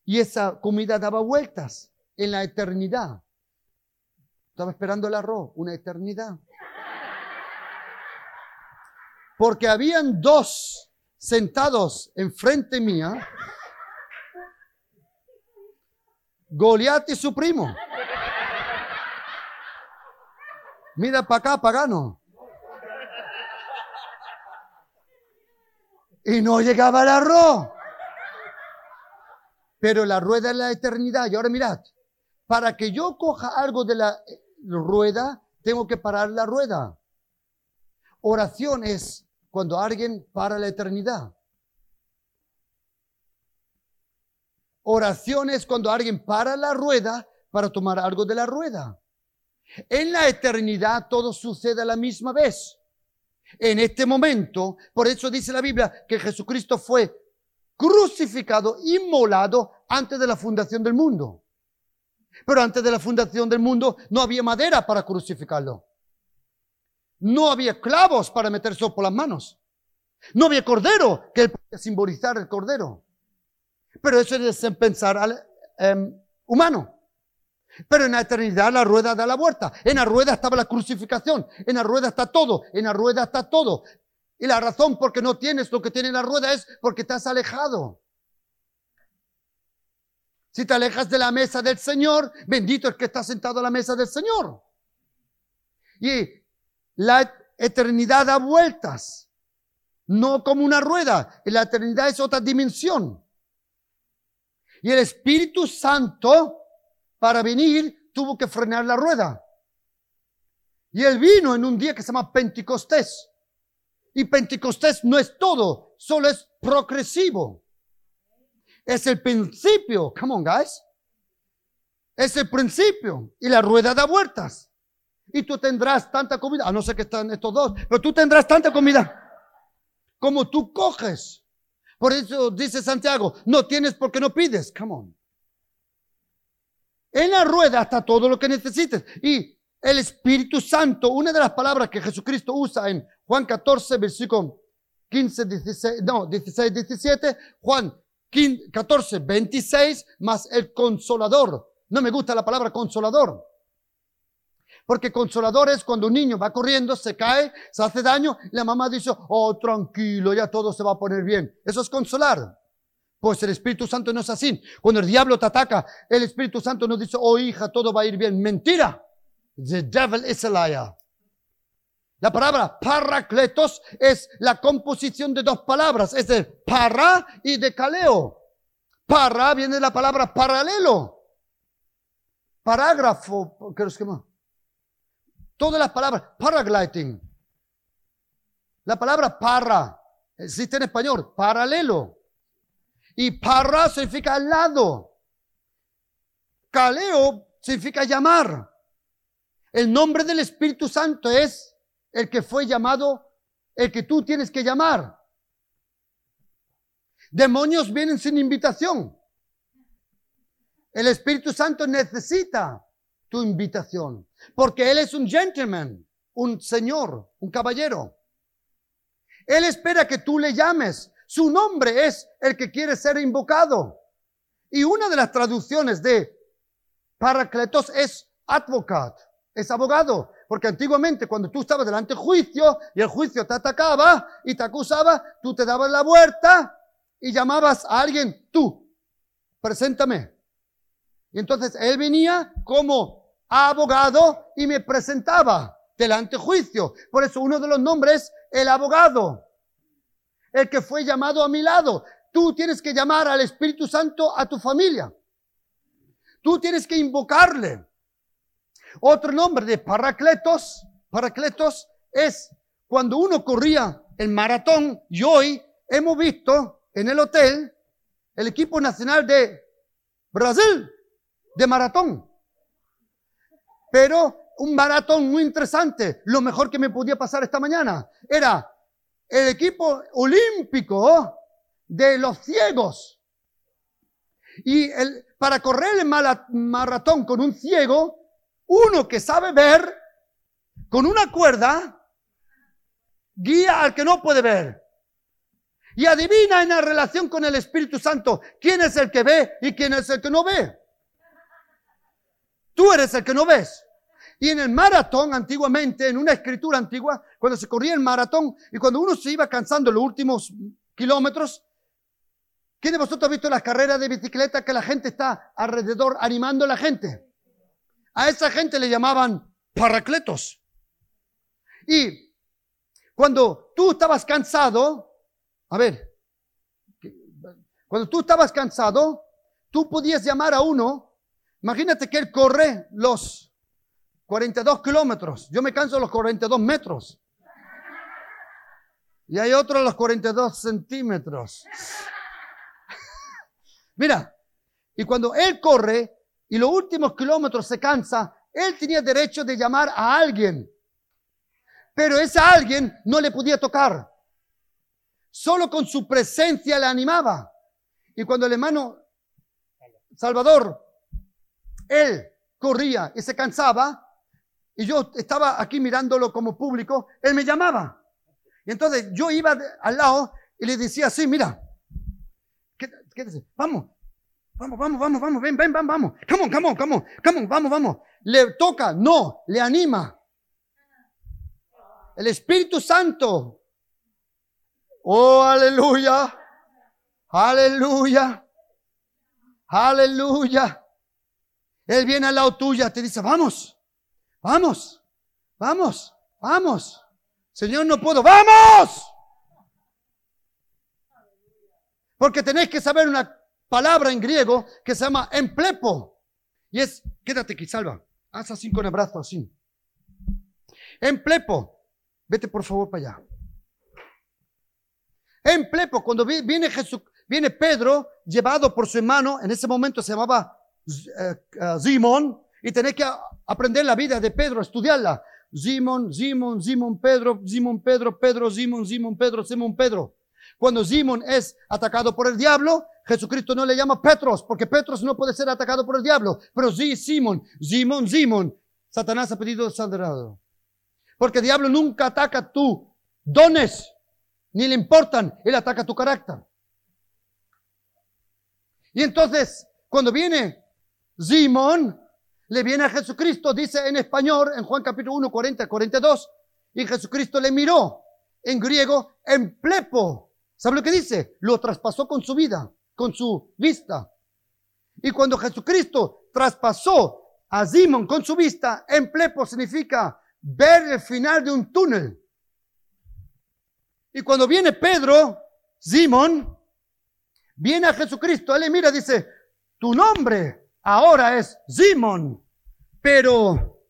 Y esa comida daba vueltas en la eternidad. Estaba esperando el arroz, una eternidad. Porque habían dos sentados enfrente mía, Goliat y su primo. Mira para acá, pagano. Y no llegaba el arroz. Pero la rueda es la eternidad. Y ahora mirad, para que yo coja algo de la rueda, tengo que parar la rueda. Oración es cuando alguien para la eternidad. Oración es cuando alguien para la rueda para tomar algo de la rueda. En la eternidad todo sucede a la misma vez. En este momento, por eso dice la Biblia que Jesucristo fue crucificado, inmolado antes de la fundación del mundo. Pero antes de la fundación del mundo no había madera para crucificarlo. No había clavos para meterse por las manos. No había cordero que podía simbolizar el cordero. Pero eso es pensar al, em, humano. Pero en la eternidad la rueda da la vuelta. En la rueda estaba la crucificación. En la rueda está todo. En la rueda está todo. Y la razón por qué no tienes lo que tiene la rueda es porque te has alejado. Si te alejas de la mesa del Señor, bendito es que está sentado a la mesa del Señor. Y la eternidad da vueltas, no como una rueda. La eternidad es otra dimensión. Y el Espíritu Santo, para venir, tuvo que frenar la rueda. Y él vino en un día que se llama Pentecostés. Y Pentecostés no es todo, solo es progresivo. Es el principio. Come on, guys. Es el principio. Y la rueda da vueltas. Y tú tendrás tanta comida. A no ser que están estos dos. Pero tú tendrás tanta comida como tú coges. Por eso dice Santiago, no tienes porque no pides. Come on. En la rueda está todo lo que necesites. Y el Espíritu Santo, una de las palabras que Jesucristo usa en Juan 14, versículo 15, 16, no, 16, 17, Juan 14, 26, más el consolador. No me gusta la palabra consolador. Porque consolador es cuando un niño va corriendo, se cae, se hace daño, y la mamá dice, oh, tranquilo, ya todo se va a poner bien. Eso es consolar. Pues el Espíritu Santo no es así. Cuando el diablo te ataca, el Espíritu Santo no dice, oh hija, todo va a ir bien. Mentira. The devil is a liar. La palabra paracletos es la composición de dos palabras, es de para y de caleo. Para viene de la palabra paralelo. Parágrafo, ¿qué es que más? Todas las palabras, paragliding. La palabra para existe en español, paralelo. Y para significa al lado. Caleo significa llamar. El nombre del Espíritu Santo es el que fue llamado, el que tú tienes que llamar. Demonios vienen sin invitación. El Espíritu Santo necesita tu invitación, porque Él es un gentleman, un señor, un caballero. Él espera que tú le llames. Su nombre es el que quiere ser invocado. Y una de las traducciones de Paracletos es advocate, es abogado. Porque antiguamente cuando tú estabas delante del juicio y el juicio te atacaba y te acusaba, tú te dabas la vuelta y llamabas a alguien, tú, preséntame. Y entonces él venía como abogado y me presentaba delante del juicio. Por eso uno de los nombres, el abogado. El que fue llamado a mi lado. tú tienes que llamar al Espíritu Santo a tu familia. Tú tienes que invocarle. Otro nombre de paracletos, paracletos es cuando uno corría el maratón y hoy hemos visto en el hotel el equipo nacional de Brasil de maratón. Pero un maratón muy interesante. Lo mejor que me podía pasar esta mañana era el equipo olímpico de los ciegos. Y el, para correr el maratón con un ciego, uno que sabe ver, con una cuerda, guía al que no puede ver. Y adivina en la relación con el Espíritu Santo quién es el que ve y quién es el que no ve. Tú eres el que no ves. Y en el maratón, antiguamente, en una escritura antigua, cuando se corría el maratón y cuando uno se iba cansando los últimos kilómetros, ¿quién de vosotros ha visto las carreras de bicicleta que la gente está alrededor animando a la gente? A esa gente le llamaban paracletos. Y cuando tú estabas cansado, a ver, cuando tú estabas cansado, tú podías llamar a uno, imagínate que él corre los 42 kilómetros. Yo me canso los 42 metros. Y hay otro a los 42 centímetros. [LAUGHS] Mira, y cuando él corre y los últimos kilómetros se cansa, él tenía derecho de llamar a alguien. Pero ese alguien no le podía tocar. Solo con su presencia le animaba. Y cuando el hermano Salvador, él corría y se cansaba, y yo estaba aquí mirándolo como público, él me llamaba. Y entonces yo iba al lado y le decía así, mira, quédese, vamos, vamos, vamos, vamos, vamos, ven, ven, vamos, vamos, come on, come on, come on, come on, vamos, vamos. Le toca, no, le anima. El Espíritu Santo. Oh, aleluya, aleluya, aleluya. Él viene al lado tuya, te dice, vamos. Vamos, vamos, vamos. Señor, no puedo. ¡Vamos! Porque tenéis que saber una palabra en griego que se llama emplepo. Y es, quédate aquí, salva. Haz así con el brazo, así. Emplepo. Vete por favor para allá. Emplepo, cuando viene Jesús, viene Pedro, llevado por su hermano, en ese momento se llamaba eh, eh, Simón, y tenés que aprender la vida de Pedro, estudiarla. Simón, Simón, Simón, Pedro, Simón, Pedro, Pedro, Simón, Simón, Pedro, Simón, Pedro. Cuando Simón es atacado por el diablo, Jesucristo no le llama Petros, porque Petros no puede ser atacado por el diablo. Pero sí, Simón, Simón, Simón. Satanás ha pedido sangrado. Porque el diablo nunca ataca tu dones, ni le importan, él ataca tu carácter. Y entonces, cuando viene Simón, le viene a Jesucristo, dice en español, en Juan capítulo 1, 40, 42, y Jesucristo le miró, en griego, en plepo. ¿Sabe lo que dice? Lo traspasó con su vida, con su vista. Y cuando Jesucristo traspasó a Simón con su vista, en plepo significa ver el final de un túnel. Y cuando viene Pedro, Simón, viene a Jesucristo, él le mira dice, tu nombre ahora es Simón, pero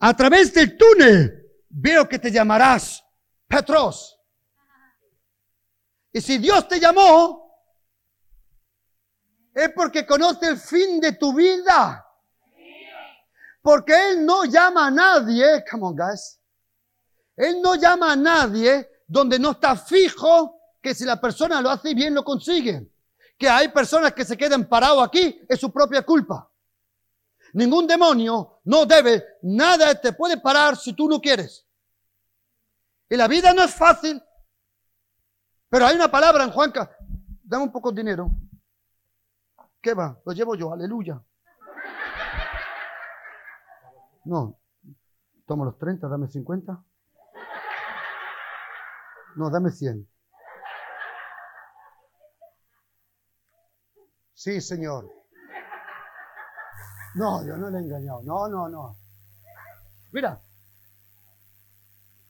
a través del túnel veo que te llamarás Petros. Y si Dios te llamó, es porque conoce el fin de tu vida. Porque Él no llama a nadie, come on guys, Él no llama a nadie donde no está fijo que si la persona lo hace bien lo consigue que hay personas que se quedan parados aquí es su propia culpa. Ningún demonio no debe, nada te puede parar si tú no quieres. Y la vida no es fácil, pero hay una palabra en Juanca, dame un poco de dinero. ¿Qué va? Lo llevo yo, aleluya. No, toma los 30, dame 50. No, dame 100. Sí, Señor. No, yo no le he engañado. No, no, no. Mira.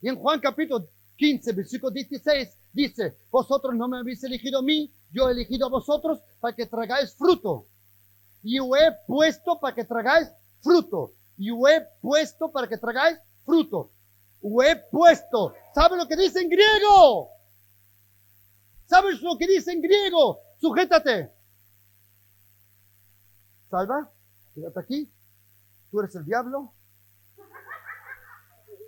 Y en Juan capítulo 15, versículo 16, Dice, vosotros no me habéis elegido a mí, yo he elegido a vosotros para que tragáis fruto. Y os he puesto para que tragáis fruto. Y os he puesto para que tragáis fruto. Os he puesto. ¿Sabe lo que dice en griego? ¿Sabes lo que dice en griego? Sujétate. Salva, quédate aquí. Tú eres el diablo.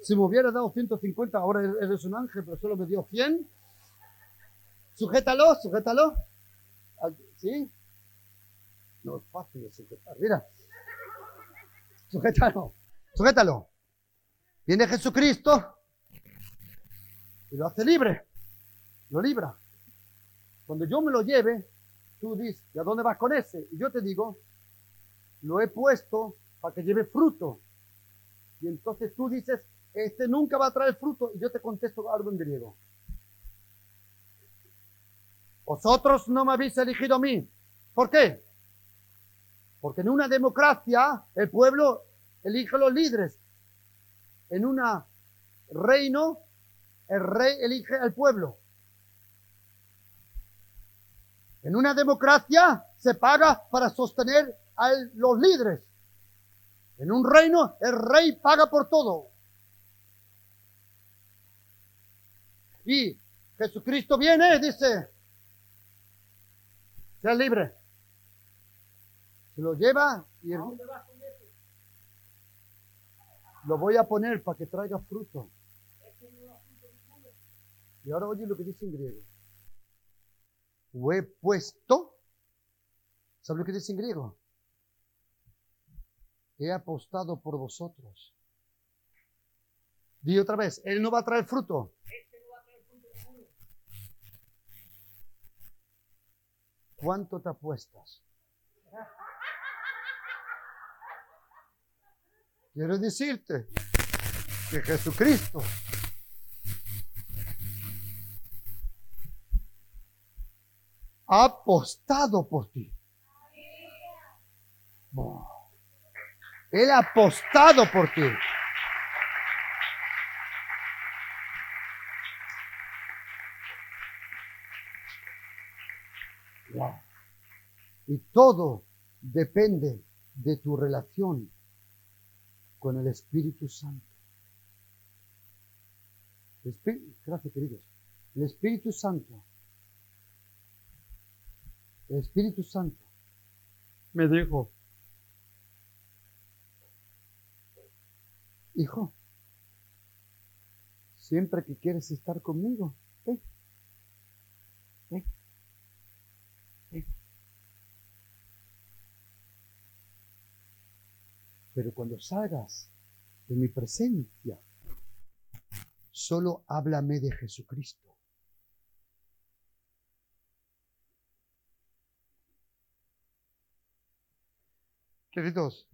Si me hubiera dado 150, ahora eres un ángel, pero solo me dio 100. Sujétalo, sujétalo. ¿Sí? No es fácil sujetar. Mira. Sujétalo. Sujétalo. Viene Jesucristo y lo hace libre. Lo libra. Cuando yo me lo lleve, tú dices, ¿y a dónde vas con ese? Y yo te digo, lo he puesto para que lleve fruto. Y entonces tú dices, este nunca va a traer fruto. Y yo te contesto algo en griego. Vosotros no me habéis elegido a mí. ¿Por qué? Porque en una democracia el pueblo elige a los líderes. En un reino el rey elige al pueblo. En una democracia se paga para sostener a los líderes. En un reino el rey paga por todo. Y Jesucristo viene dice, sea libre. Se lo lleva y lo voy a poner para que traiga fruto. Y ahora oye lo que dice en griego. He puesto. ¿Sabe lo que dice en griego? He apostado por vosotros. Di otra vez, Él no va a traer fruto. ¿Cuánto te apuestas? Quiero decirte que Jesucristo ha apostado por ti. Él ha apostado por ti. Y todo depende de tu relación con el Espíritu Santo. Gracias, queridos. El Espíritu Santo. El Espíritu Santo me dijo, hijo, siempre que quieres estar conmigo, eh, eh, Pero cuando salgas de mi presencia, solo háblame de Jesucristo. Queridos,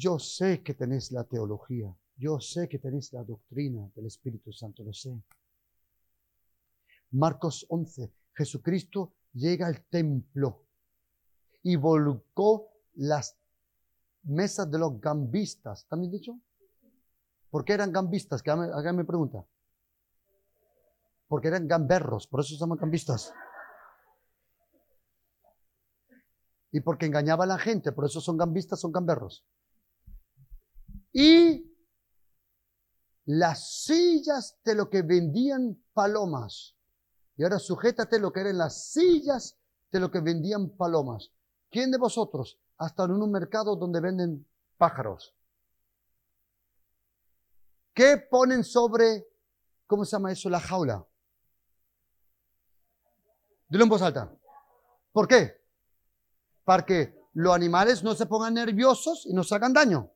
yo sé que tenéis la teología, yo sé que tenéis la doctrina del Espíritu Santo, lo sé. Marcos 11, Jesucristo llega al templo y volcó las mesas de los gambistas. ¿También dicho? ¿Por qué eran gambistas? Que me pregunta. Porque eran gamberros, por eso se llaman gambistas. Y porque engañaban a la gente, por eso son gambistas, son gamberros. Y las sillas de lo que vendían palomas. Y ahora sujétate lo que eran las sillas de lo que vendían palomas. ¿Quién de vosotros hasta en un mercado donde venden pájaros. ¿Qué ponen sobre, cómo se llama eso, la jaula? Dilo en voz alta. ¿Por qué? Para que los animales no se pongan nerviosos y no se hagan daño.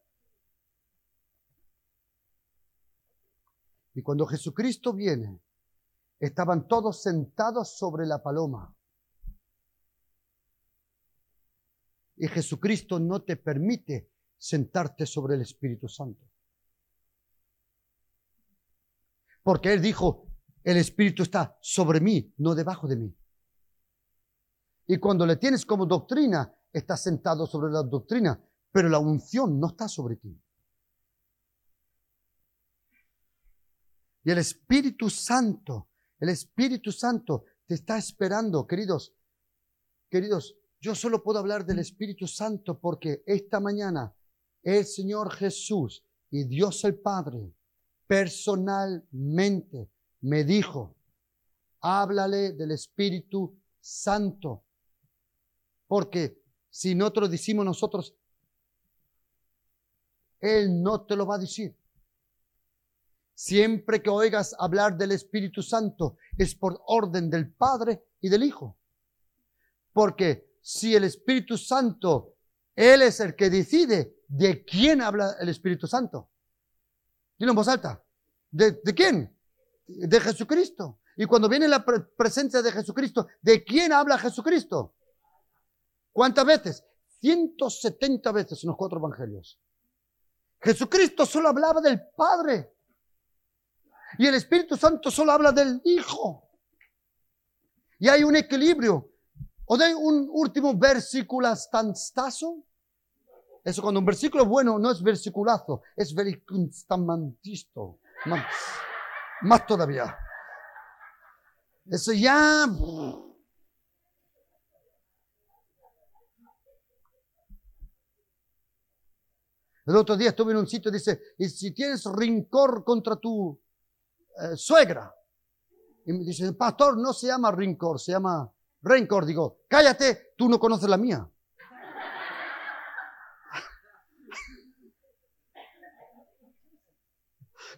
Y cuando Jesucristo viene, estaban todos sentados sobre la paloma. Y Jesucristo no te permite sentarte sobre el Espíritu Santo. Porque Él dijo, el Espíritu está sobre mí, no debajo de mí. Y cuando le tienes como doctrina, está sentado sobre la doctrina, pero la unción no está sobre ti. Y el Espíritu Santo, el Espíritu Santo te está esperando, queridos. Queridos, yo solo puedo hablar del Espíritu Santo porque esta mañana el Señor Jesús y Dios el Padre personalmente me dijo, háblale del Espíritu Santo. Porque si no te lo decimos nosotros, Él no te lo va a decir. Siempre que oigas hablar del Espíritu Santo es por orden del Padre y del Hijo. Porque si el Espíritu Santo, Él es el que decide de quién habla el Espíritu Santo. Dilo en voz alta. ¿De, quién? De Jesucristo. Y cuando viene la presencia de Jesucristo, ¿de quién habla Jesucristo? ¿Cuántas veces? 170 veces en los cuatro evangelios. Jesucristo solo hablaba del Padre. Y el Espíritu Santo solo habla del Hijo. Y hay un equilibrio. ¿O de un último versículo stanstazo? Eso cuando un versículo bueno no es versiculazo, es vericonstamantisto. Más, más todavía. Eso ya... El otro día estuve en un sitio dice, y si tienes rincor contra tu eh, suegra. Y me dice, pastor, no se llama rincor, se llama rencor. Digo, cállate, tú no conoces la mía. [LAUGHS]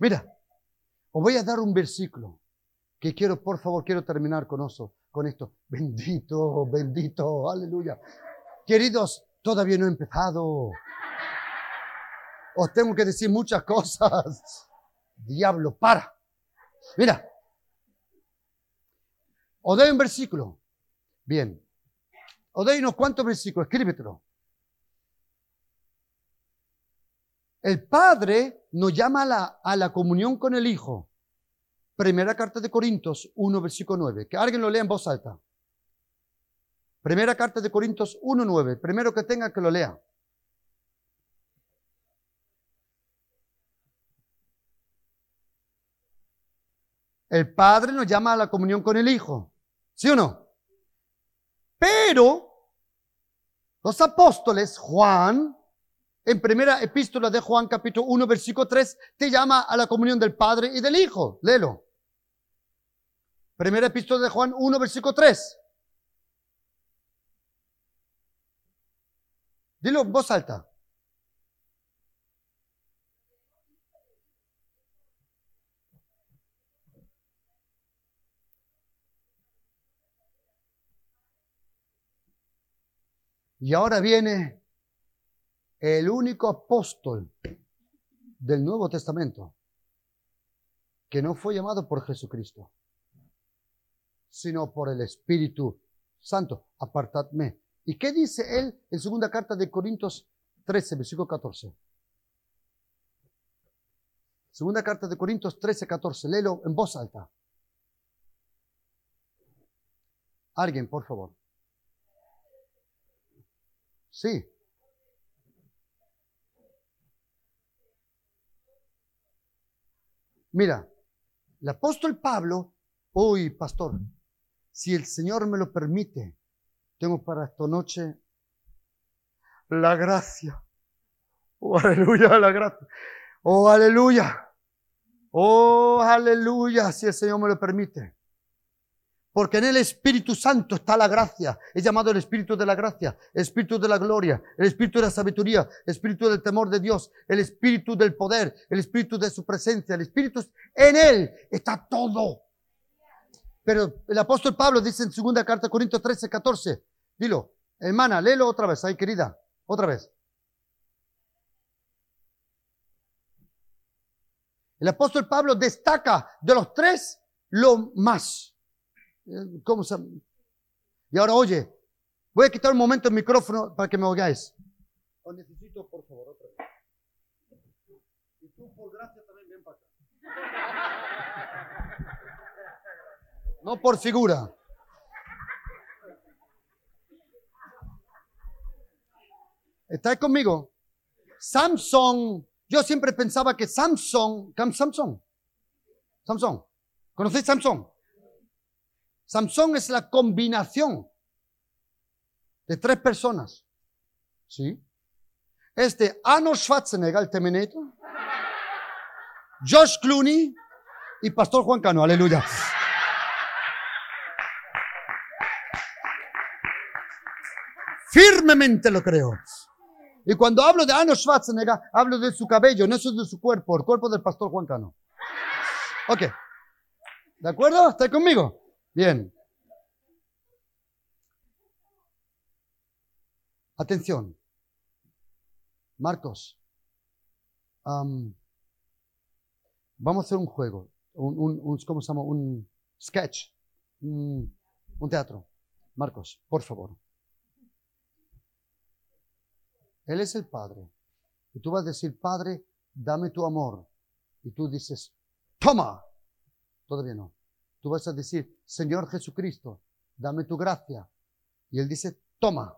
Mira, os voy a dar un versículo que quiero, por favor, quiero terminar con eso, con esto. Bendito, bendito, aleluya. Queridos, todavía no he empezado. Os tengo que decir muchas cosas. Diablo, para. Mira, os doy un versículo. Bien. Os doy unos cuantos versículos, escríbetelo. El Padre nos llama a la, a la comunión con el Hijo. Primera carta de Corintios 1, versículo 9. Que alguien lo lea en voz alta. Primera carta de Corintios 1, 9. Primero que tenga que lo lea. El Padre nos llama a la comunión con el Hijo. ¿Sí o no? Pero los apóstoles, Juan, en primera epístola de Juan capítulo 1, versículo 3, te llama a la comunión del Padre y del Hijo. Léelo. Primera epístola de Juan 1, versículo 3. Dilo en voz alta. Y ahora viene el único apóstol del Nuevo Testamento que no fue llamado por Jesucristo, sino por el Espíritu Santo. Apartadme. ¿Y qué dice él en segunda carta de Corintios 13, versículo 14? Segunda carta de Corintios 13, 14. Léelo en voz alta. Alguien, por favor. Sí. Mira, el apóstol Pablo, hoy, pastor, si el Señor me lo permite, tengo para esta noche la gracia. Oh, aleluya, la gracia. Oh, aleluya. Oh, aleluya, si el Señor me lo permite. Porque en el Espíritu Santo está la gracia. Es llamado el Espíritu de la gracia, el Espíritu de la gloria, el Espíritu de la sabiduría, el Espíritu del temor de Dios, el Espíritu del poder, el Espíritu de su presencia, el Espíritu. En Él está todo. Pero el apóstol Pablo dice en segunda carta Corintios 13, 14. Dilo, hermana, léelo otra vez, ahí querida, otra vez. El apóstol Pablo destaca de los tres lo más. ¿Cómo se Y ahora, oye, voy a quitar un momento el micrófono para que me oigáis. O necesito, por favor, otra vez. Y tú, por gracia, también ven para acá. No por figura. ¿Estáis conmigo? Samsung, yo siempre pensaba que Samsung, Samsung, Samson. ¿Conocéis Samson? Samson es la combinación de tres personas. ¿Sí? Es de Arnold Schwarzenegger, el Terminator, Josh Clooney y Pastor Juan Cano. Aleluya. Firmemente lo creo. Y cuando hablo de Arnold Schwarzenegger, hablo de su cabello, no eso de su cuerpo, el cuerpo del pastor Juan Cano. Ok. ¿De acuerdo? ¿Está conmigo? Bien. Atención. Marcos. vamos a hacer un juego. Un, ¿Cómo se llama? Un sketch. un teatro. Marcos, por favor. Él es el Padre. Y tú vas a decir, Padre, dame tu amor. Y tú dices, toma. Todavía no. Tú vas a decir, Señor Jesucristo, dame tu gracia. Y Él dice, toma.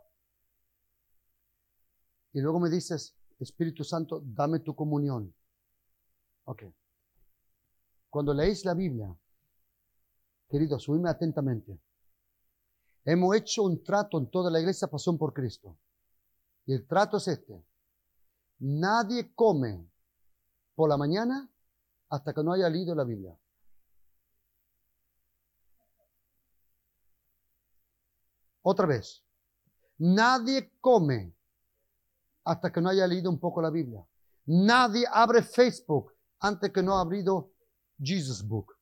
Y luego me dices, Espíritu Santo, dame tu comunión. Ok. Cuando leéis la Biblia, queridos, oíme atentamente. Hemos hecho un trato en toda la iglesia pasión por Cristo. Y el trato es este. Nadie come por la mañana hasta que no haya leído la Biblia. Otra vez. Nadie come hasta que no haya leído un poco la Biblia. Nadie abre Facebook antes que no ha abrido Jesus Book.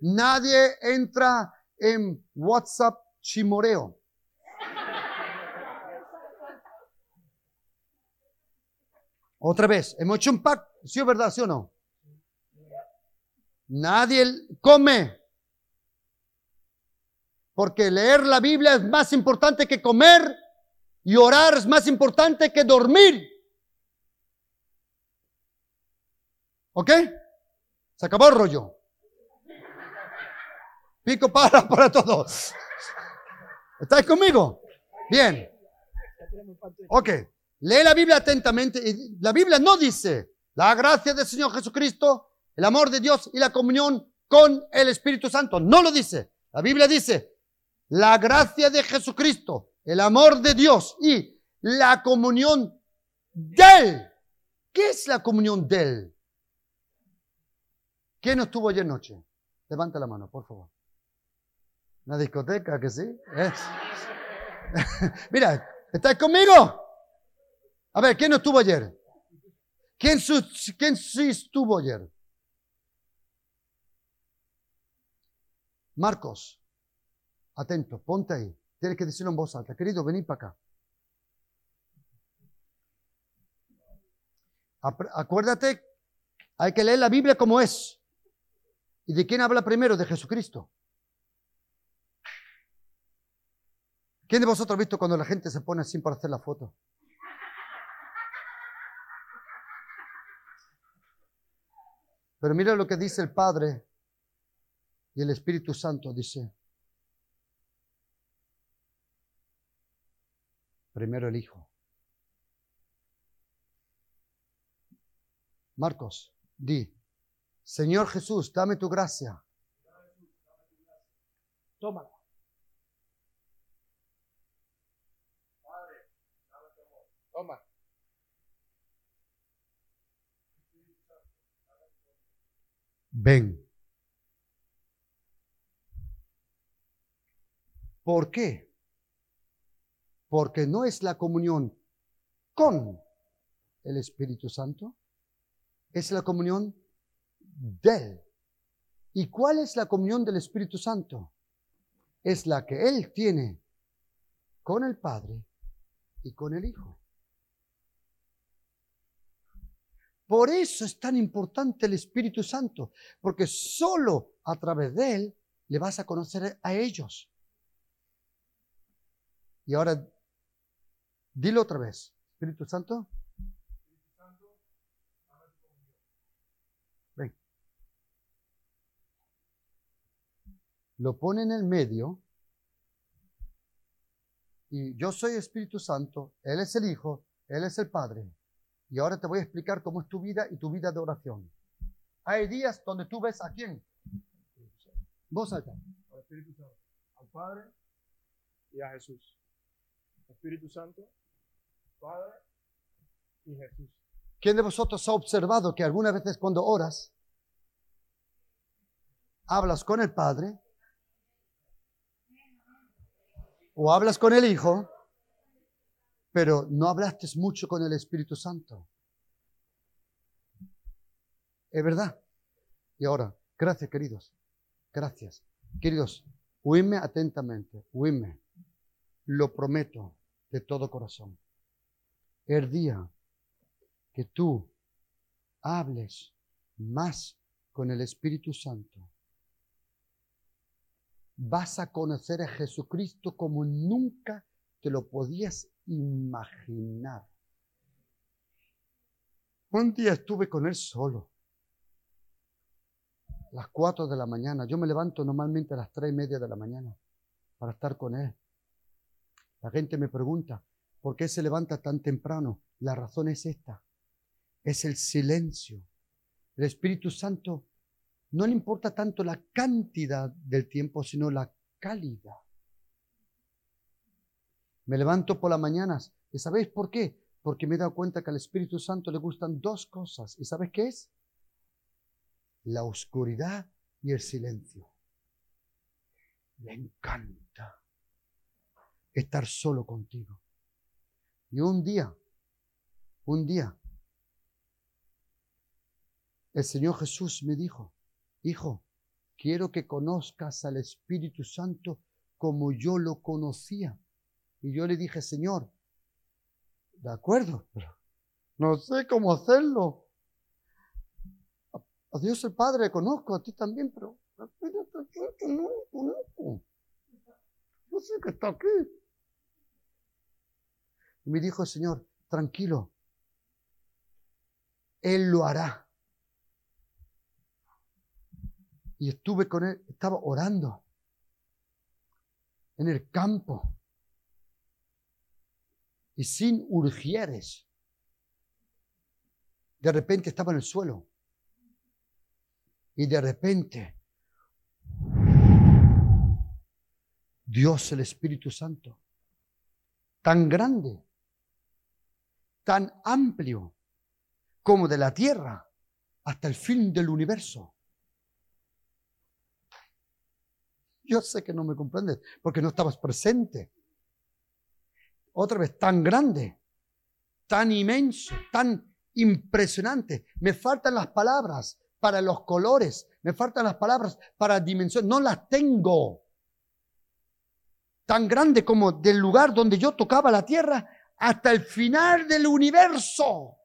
Nadie entra en WhatsApp chimoreo. Otra vez, hemos hecho un pacto, ¿sí o verdad, sí o no? Nadie come. Porque leer la Biblia es más importante que comer y orar es más importante que dormir. ¿Ok? Se acabó el rollo. Pico para [LAUGHS] para todos. ¿Estáis conmigo? Bien. Ok. Lee la Biblia atentamente. La Biblia no dice la gracia del Señor Jesucristo, el amor de Dios y la comunión con el Espíritu Santo. No lo dice. La Biblia dice la gracia de Jesucristo, el amor de Dios y la comunión de Él. ¿Qué es la comunión de Él? ¿Quién estuvo ayer noche? Levanta la mano, por favor. Una discoteca, que sí. [LAUGHS] Mira, ¿estás conmigo? A ver, ¿quién estuvo ayer? ¿Quién, ¿Quién sí estuvo ayer? Marcos, atento, ponte ahí. Tienes que decirlo en voz alta. Querido, vení para acá. Acuérdate, hay que leer la Biblia como es. ¿Y de quién habla primero? De Jesucristo. ¿Quién de vosotros ha visto cuando la gente se pone así para hacer la foto? Pero mira lo que dice el Padre y el Espíritu Santo. Dice, primero el Hijo. Marcos, di, Señor Jesús, dame tu gracia. Tómala. Ven. ¿Por qué? Porque no es la comunión con el Espíritu Santo, es la comunión de Él. ¿Y cuál es la comunión del Espíritu Santo? Es la que Él tiene con el Padre y con el Hijo. Por eso es tan importante el Espíritu Santo, porque solo a través de Él le vas a conocer a ellos. Y ahora, dilo otra vez. Espíritu Santo. Ven. Lo pone en el medio. Y yo soy Espíritu Santo, Él es el Hijo, Él es el Padre. Y ahora te voy a explicar cómo es tu vida y tu vida de oración. Hay días donde tú ves a quién. Vos allá. Al Espíritu Santo. Al Padre y a Jesús. Espíritu Santo, Padre y Jesús. ¿Quién de vosotros ha observado que algunas veces cuando oras, hablas con el Padre o hablas con el Hijo, pero no hablaste mucho con el Espíritu Santo? Es verdad. Y ahora, gracias queridos, gracias. Queridos, oíme atentamente, oíme. Lo prometo de todo corazón. El día que tú hables más con el Espíritu Santo, vas a conocer a Jesucristo como nunca te lo podías imaginar. Un día estuve con él solo. A las cuatro de la mañana. Yo me levanto normalmente a las tres y media de la mañana para estar con él. La gente me pregunta, ¿por qué se levanta tan temprano? La razón es esta. Es el silencio. El Espíritu Santo no le importa tanto la cantidad del tiempo, sino la calidad. Me levanto por las mañanas. ¿Y sabéis por qué? Porque me he dado cuenta que al Espíritu Santo le gustan dos cosas. ¿Y sabes qué es? La oscuridad y el silencio. Le encanta estar solo contigo. Y un día, un día, el Señor Jesús me dijo, hijo, quiero que conozcas al Espíritu Santo como yo lo conocía. Y yo le dije, Señor, de acuerdo, pero no sé cómo hacerlo. A Dios el Padre conozco, a ti también, pero no conozco. No sé que está aquí. Y me dijo el Señor, tranquilo, Él lo hará. Y estuve con Él, estaba orando en el campo y sin urgieres. De repente estaba en el suelo. Y de repente, Dios el Espíritu Santo, tan grande, tan amplio como de la tierra hasta el fin del universo. Yo sé que no me comprendes porque no estabas presente otra vez, tan grande, tan inmenso, tan impresionante. Me faltan las palabras para los colores, me faltan las palabras para dimensión, no las tengo. Tan grande como del lugar donde yo tocaba la tierra hasta el final del universo.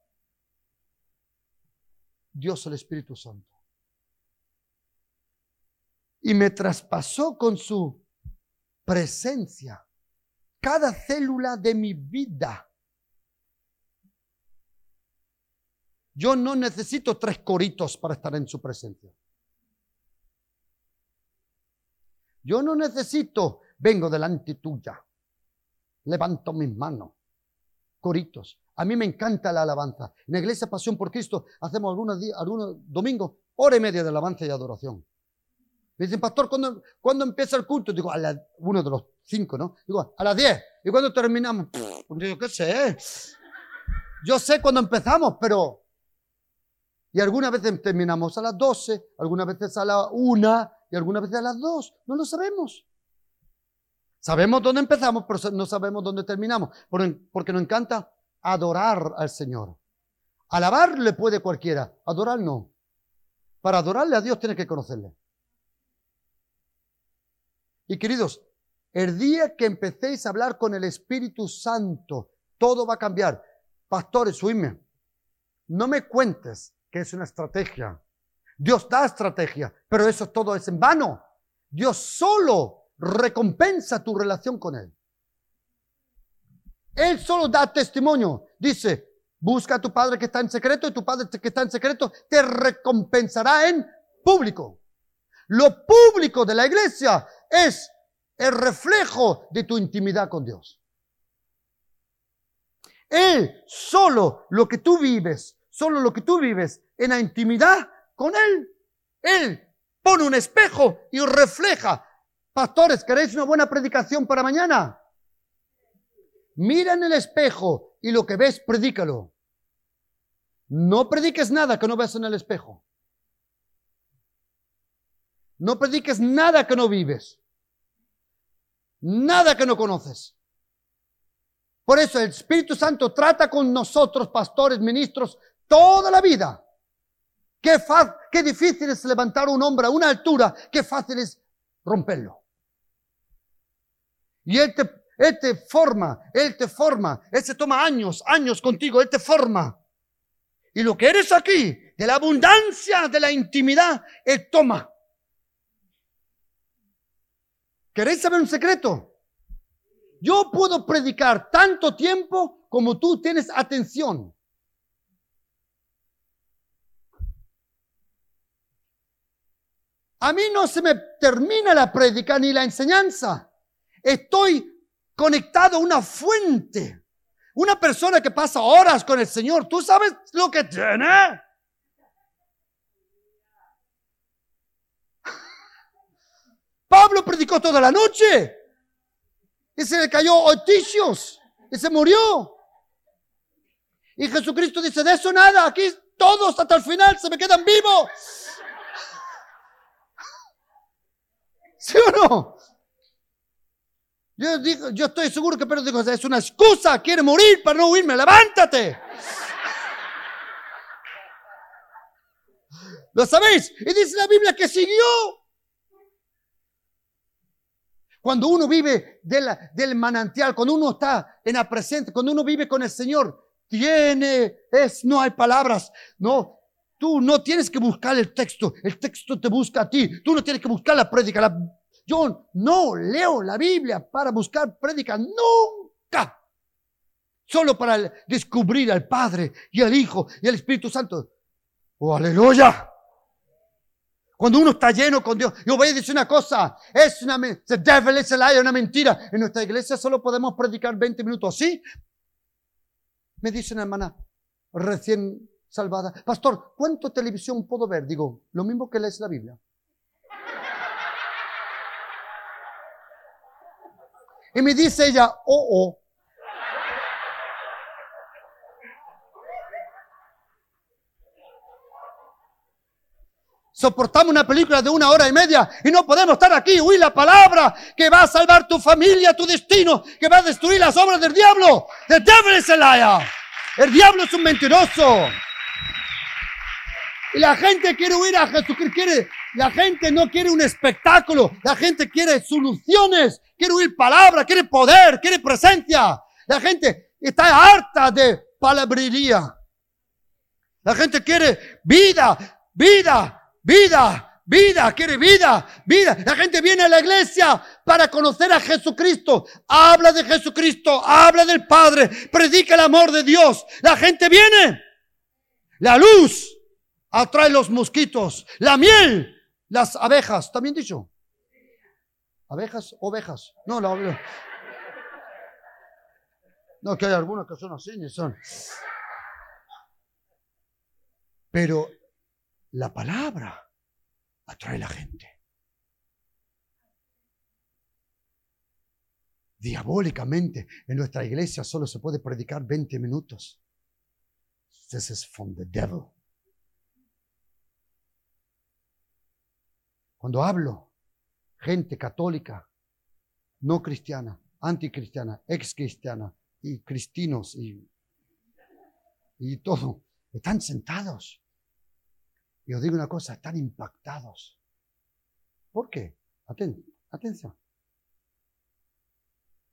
Dios el Espíritu Santo. Y me traspasó con su presencia cada célula de mi vida. Yo no necesito tres coritos para estar en su presencia. Yo no necesito, vengo delante tuya, levanto mis manos, coritos. A mí me encanta la alabanza. En la iglesia Pasión por Cristo hacemos algunos, domingos, hora y media de alabanza y adoración. Me dicen, pastor, ¿cuándo, ¿cuándo empieza el culto? Digo, a la, uno de los cinco, ¿no? Digo, a las diez. ¿Y cuándo terminamos? Pues digo, ¿qué sé? Yo sé cuándo empezamos, pero... Y algunas veces terminamos a las doce, algunas veces a la una y algunas veces a las dos. No lo sabemos. Sabemos dónde empezamos, pero no sabemos dónde terminamos. Porque nos encanta adorar al Señor. Alabarle puede cualquiera, adorar no. Para adorarle a Dios tiene que conocerle. Y queridos, el día que empecéis a hablar con el Espíritu Santo, todo va a cambiar. Pastores, oíme, no me cuentes que es una estrategia. Dios da estrategia, pero eso todo es en vano. Dios solo recompensa tu relación con Él. Él solo da testimonio. Dice, busca a tu Padre que está en secreto y tu Padre que está en secreto te recompensará en público. Lo público de la iglesia es el reflejo de tu intimidad con Dios. Él, solo lo que tú vives, solo lo que tú vives en la intimidad con Él. Él pone un espejo y refleja. Pastores, ¿queréis una buena predicación para mañana? Mira en el espejo y lo que ves, predícalo. No prediques nada que no ves en el espejo. No prediques nada que no vives. Nada que no conoces. Por eso el Espíritu Santo trata con nosotros, pastores, ministros, toda la vida. Qué, qué difícil es levantar un hombre a una altura, qué fácil es romperlo. Y Él te, te forma, Él te forma, Él se toma años, años contigo, Él te forma. Y lo que eres aquí, de la abundancia, de la intimidad, Él toma. ¿Queréis saber un secreto? Yo puedo predicar tanto tiempo como tú tienes atención. A mí no se me termina la prédica ni la enseñanza. Estoy conectado a una fuente. Una persona que pasa horas con el Señor, ¿tú sabes lo que tiene? [LAUGHS] Pablo predicó toda la noche y se le cayó oticios y se murió. Y Jesucristo dice, de eso nada, aquí todos hasta el final se me quedan vivos. [LAUGHS] ¿Sí o no? Yo, digo, yo estoy seguro que Pedro dijo, es una excusa, quiere morir para no huirme, levántate. ¿Lo sabéis? Y dice la Biblia que siguió. Cuando uno vive del manantial, cuando uno está en la presencia, cuando uno vive con el Señor, tiene, es, no hay palabras, no. Tú no tienes que buscar el texto, el texto te busca a ti. Tú no tienes que buscar la prédica. Yo no leo la Biblia para buscar prédica, nunca. Solo para descubrir al Padre y al Hijo y al Espíritu Santo. Oh, aleluya. Cuando uno está lleno con Dios, yo voy a decir una cosa, es una, the devil is a una mentira. En nuestra iglesia solo podemos predicar 20 minutos, ¿sí? Me dice una hermana recién salvada, pastor, ¿cuánto televisión puedo ver? Digo, lo mismo que lees la Biblia. Y me dice ella, oh, oh, soportamos una película de una hora y media y no podemos estar aquí, huir la palabra que va a salvar tu familia, tu destino, que va a destruir las obras del diablo. The devil is a liar. El diablo es un mentiroso. Y la gente quiere huir a Jesucristo, quiere, la gente no quiere un espectáculo, la gente quiere soluciones, quiere huir palabra, quiere poder, quiere presencia. La gente está harta de palabrería. La gente quiere vida, vida, Vida, vida, quiere vida, vida. La gente viene a la iglesia para conocer a Jesucristo. Habla de Jesucristo, habla del Padre, predica el amor de Dios. La gente viene. La luz atrae los mosquitos. La miel, las abejas. ¿También dicho? ¿Abejas? ¿Ovejas? No, la No, que hay algunas que son así, ni son. Pero la palabra atrae a la gente. Diabólicamente, en nuestra iglesia solo se puede predicar 20 minutos. This is from the devil. Cuando hablo, gente católica, no cristiana, anticristiana, ex cristiana y cristinos y, y todo, están sentados y os digo una cosa, están impactados. ¿Por qué? atención.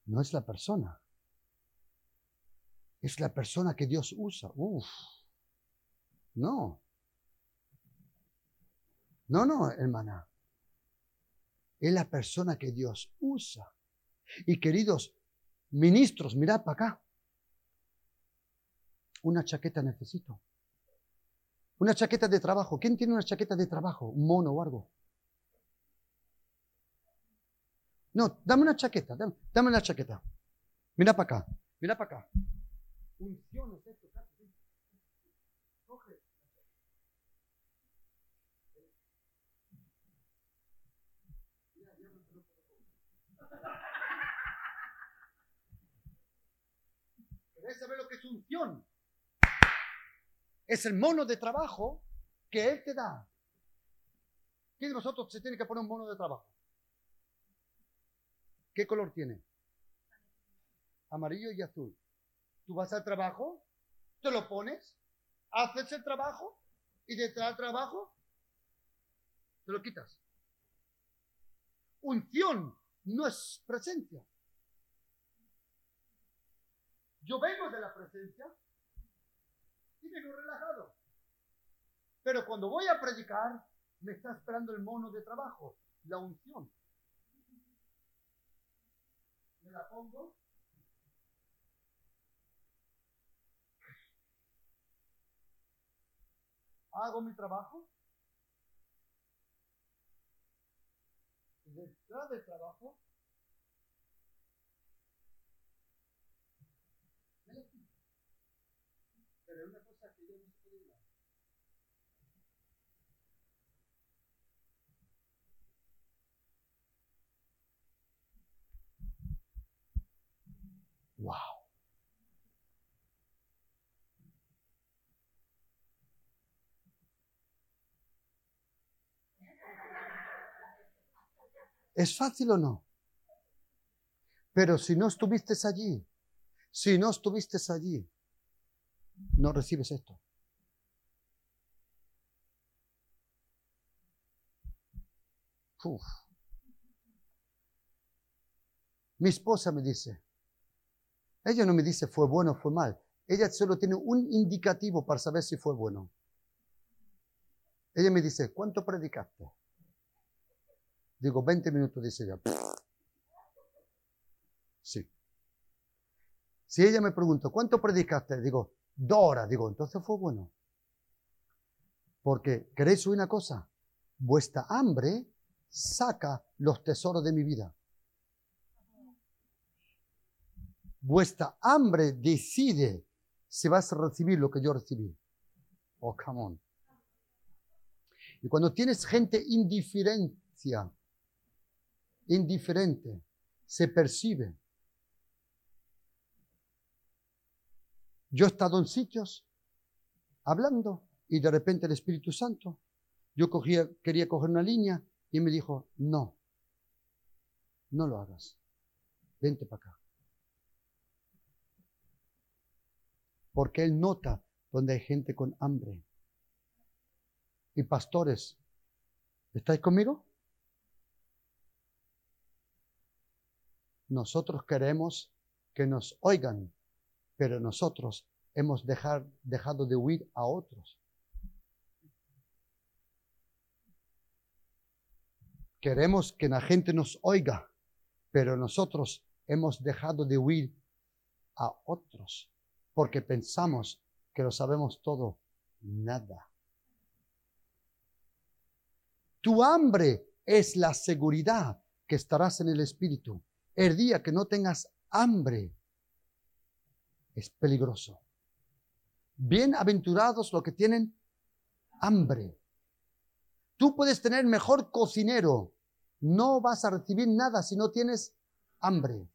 No es la persona. Es la persona que Dios usa. Uf. No. No, no, hermana. Es la persona que Dios usa. Y queridos ministros, mirad para acá. Una chaqueta necesito. Una chaqueta de trabajo. ¿Quién tiene una chaqueta de trabajo? Un mono o algo. No, dame una chaqueta, dame, una chaqueta. Mira para acá, mira para acá. Unción es ¿Querés saber lo que es unción? Es el mono de trabajo que Él te da. ¿Quién de nosotros se tiene que poner un mono de trabajo? ¿Qué color tiene? Amarillo y azul. Tú vas al trabajo, te lo pones, haces el trabajo y detrás del trabajo te lo quitas. Unción no es presencia. Yo vengo de la presencia y vengo relajado. Pero cuando voy a predicar, me está esperando el mono de trabajo, la unción. Me la pongo. Hago mi trabajo. Detrás del trabajo Puede Wow. ¿Es fácil o no? Pero si no estuviste allí, si no estuviste allí, no recibes esto. Mi esposa me dice, ella no me dice fue bueno o fue mal, ella solo tiene un indicativo para saber si fue bueno. Ella me dice, ¿cuánto predicaste? Digo, 20 minutos, dice ella. Sí. Si ella me pregunta, ¿cuánto predicaste? Digo, Dora, digo, entonces fue bueno. Porque, ¿queréis una cosa? Vuestra hambre saca los tesoros de mi vida. Vuestra hambre decide si vas a recibir lo que yo recibí. Oh, come on. Y cuando tienes gente indiferencia, indiferente, se percibe Yo he estado en sitios hablando y de repente el Espíritu Santo, yo cogía, quería coger una línea y me dijo, no, no lo hagas, vente para acá. Porque Él nota donde hay gente con hambre. Y pastores, ¿estáis conmigo? Nosotros queremos que nos oigan pero nosotros hemos dejado de huir a otros. Queremos que la gente nos oiga, pero nosotros hemos dejado de huir a otros porque pensamos que lo sabemos todo. Nada. Tu hambre es la seguridad que estarás en el Espíritu. El día que no tengas hambre, es peligroso. Bienaventurados los que tienen hambre. Tú puedes tener mejor cocinero, no vas a recibir nada si no tienes hambre.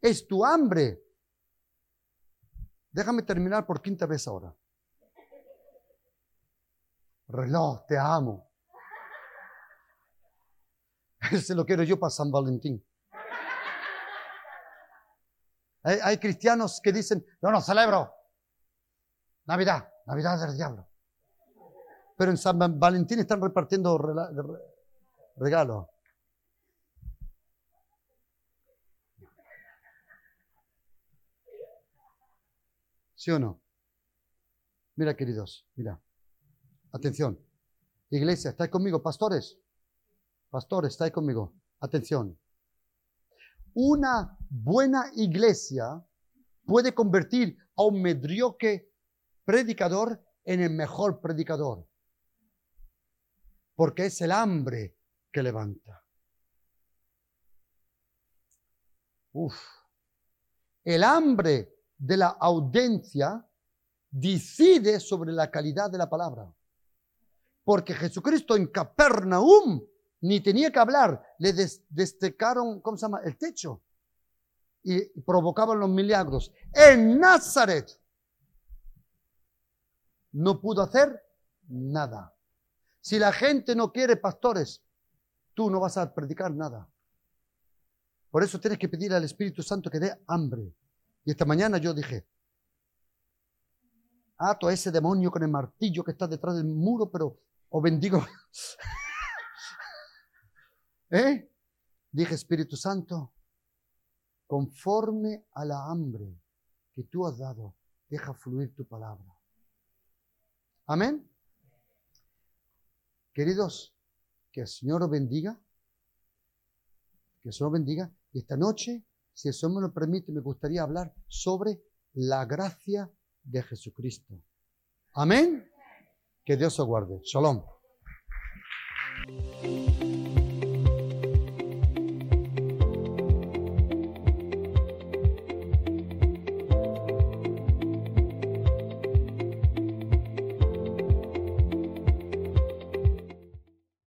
Es tu hambre. Déjame terminar por quinta vez ahora. Reloj, te amo. [LAUGHS] Ese lo quiero yo para San Valentín. Hay, cristianos que dicen, yo no celebro Navidad, Navidad del diablo. Pero en San Valentín están repartiendo regalos. ¿Sí o no? Mira, queridos, mira. Atención. Iglesia, ¿estáis conmigo? Pastores. Pastores, ¿estáis conmigo? Atención. Una buena iglesia puede convertir a un mediocre predicador en el mejor predicador. Porque es el hambre que levanta. Uf. El hambre de la audiencia decide sobre la calidad de la palabra. Porque Jesucristo en Capernaum ni tenía que hablar, le destecaron, ¿cómo se llama? El techo. Y provocaban los milagros. En Nazaret no pudo hacer nada. Si la gente no quiere pastores, tú no vas a predicar nada. Por eso tienes que pedir al Espíritu Santo que dé hambre. Y esta mañana yo dije, ato a ese demonio con el martillo que está detrás del muro, pero o bendigo. ¿Eh? Dije, Espíritu Santo, conforme a la hambre que tú has dado, deja fluir tu palabra. Amén. Queridos, que el Señor os bendiga. Que el Señor bendiga. Y esta noche, si el Señor me lo permite, me gustaría hablar sobre la gracia de Jesucristo. Amén. Que Dios os guarde. Shalom.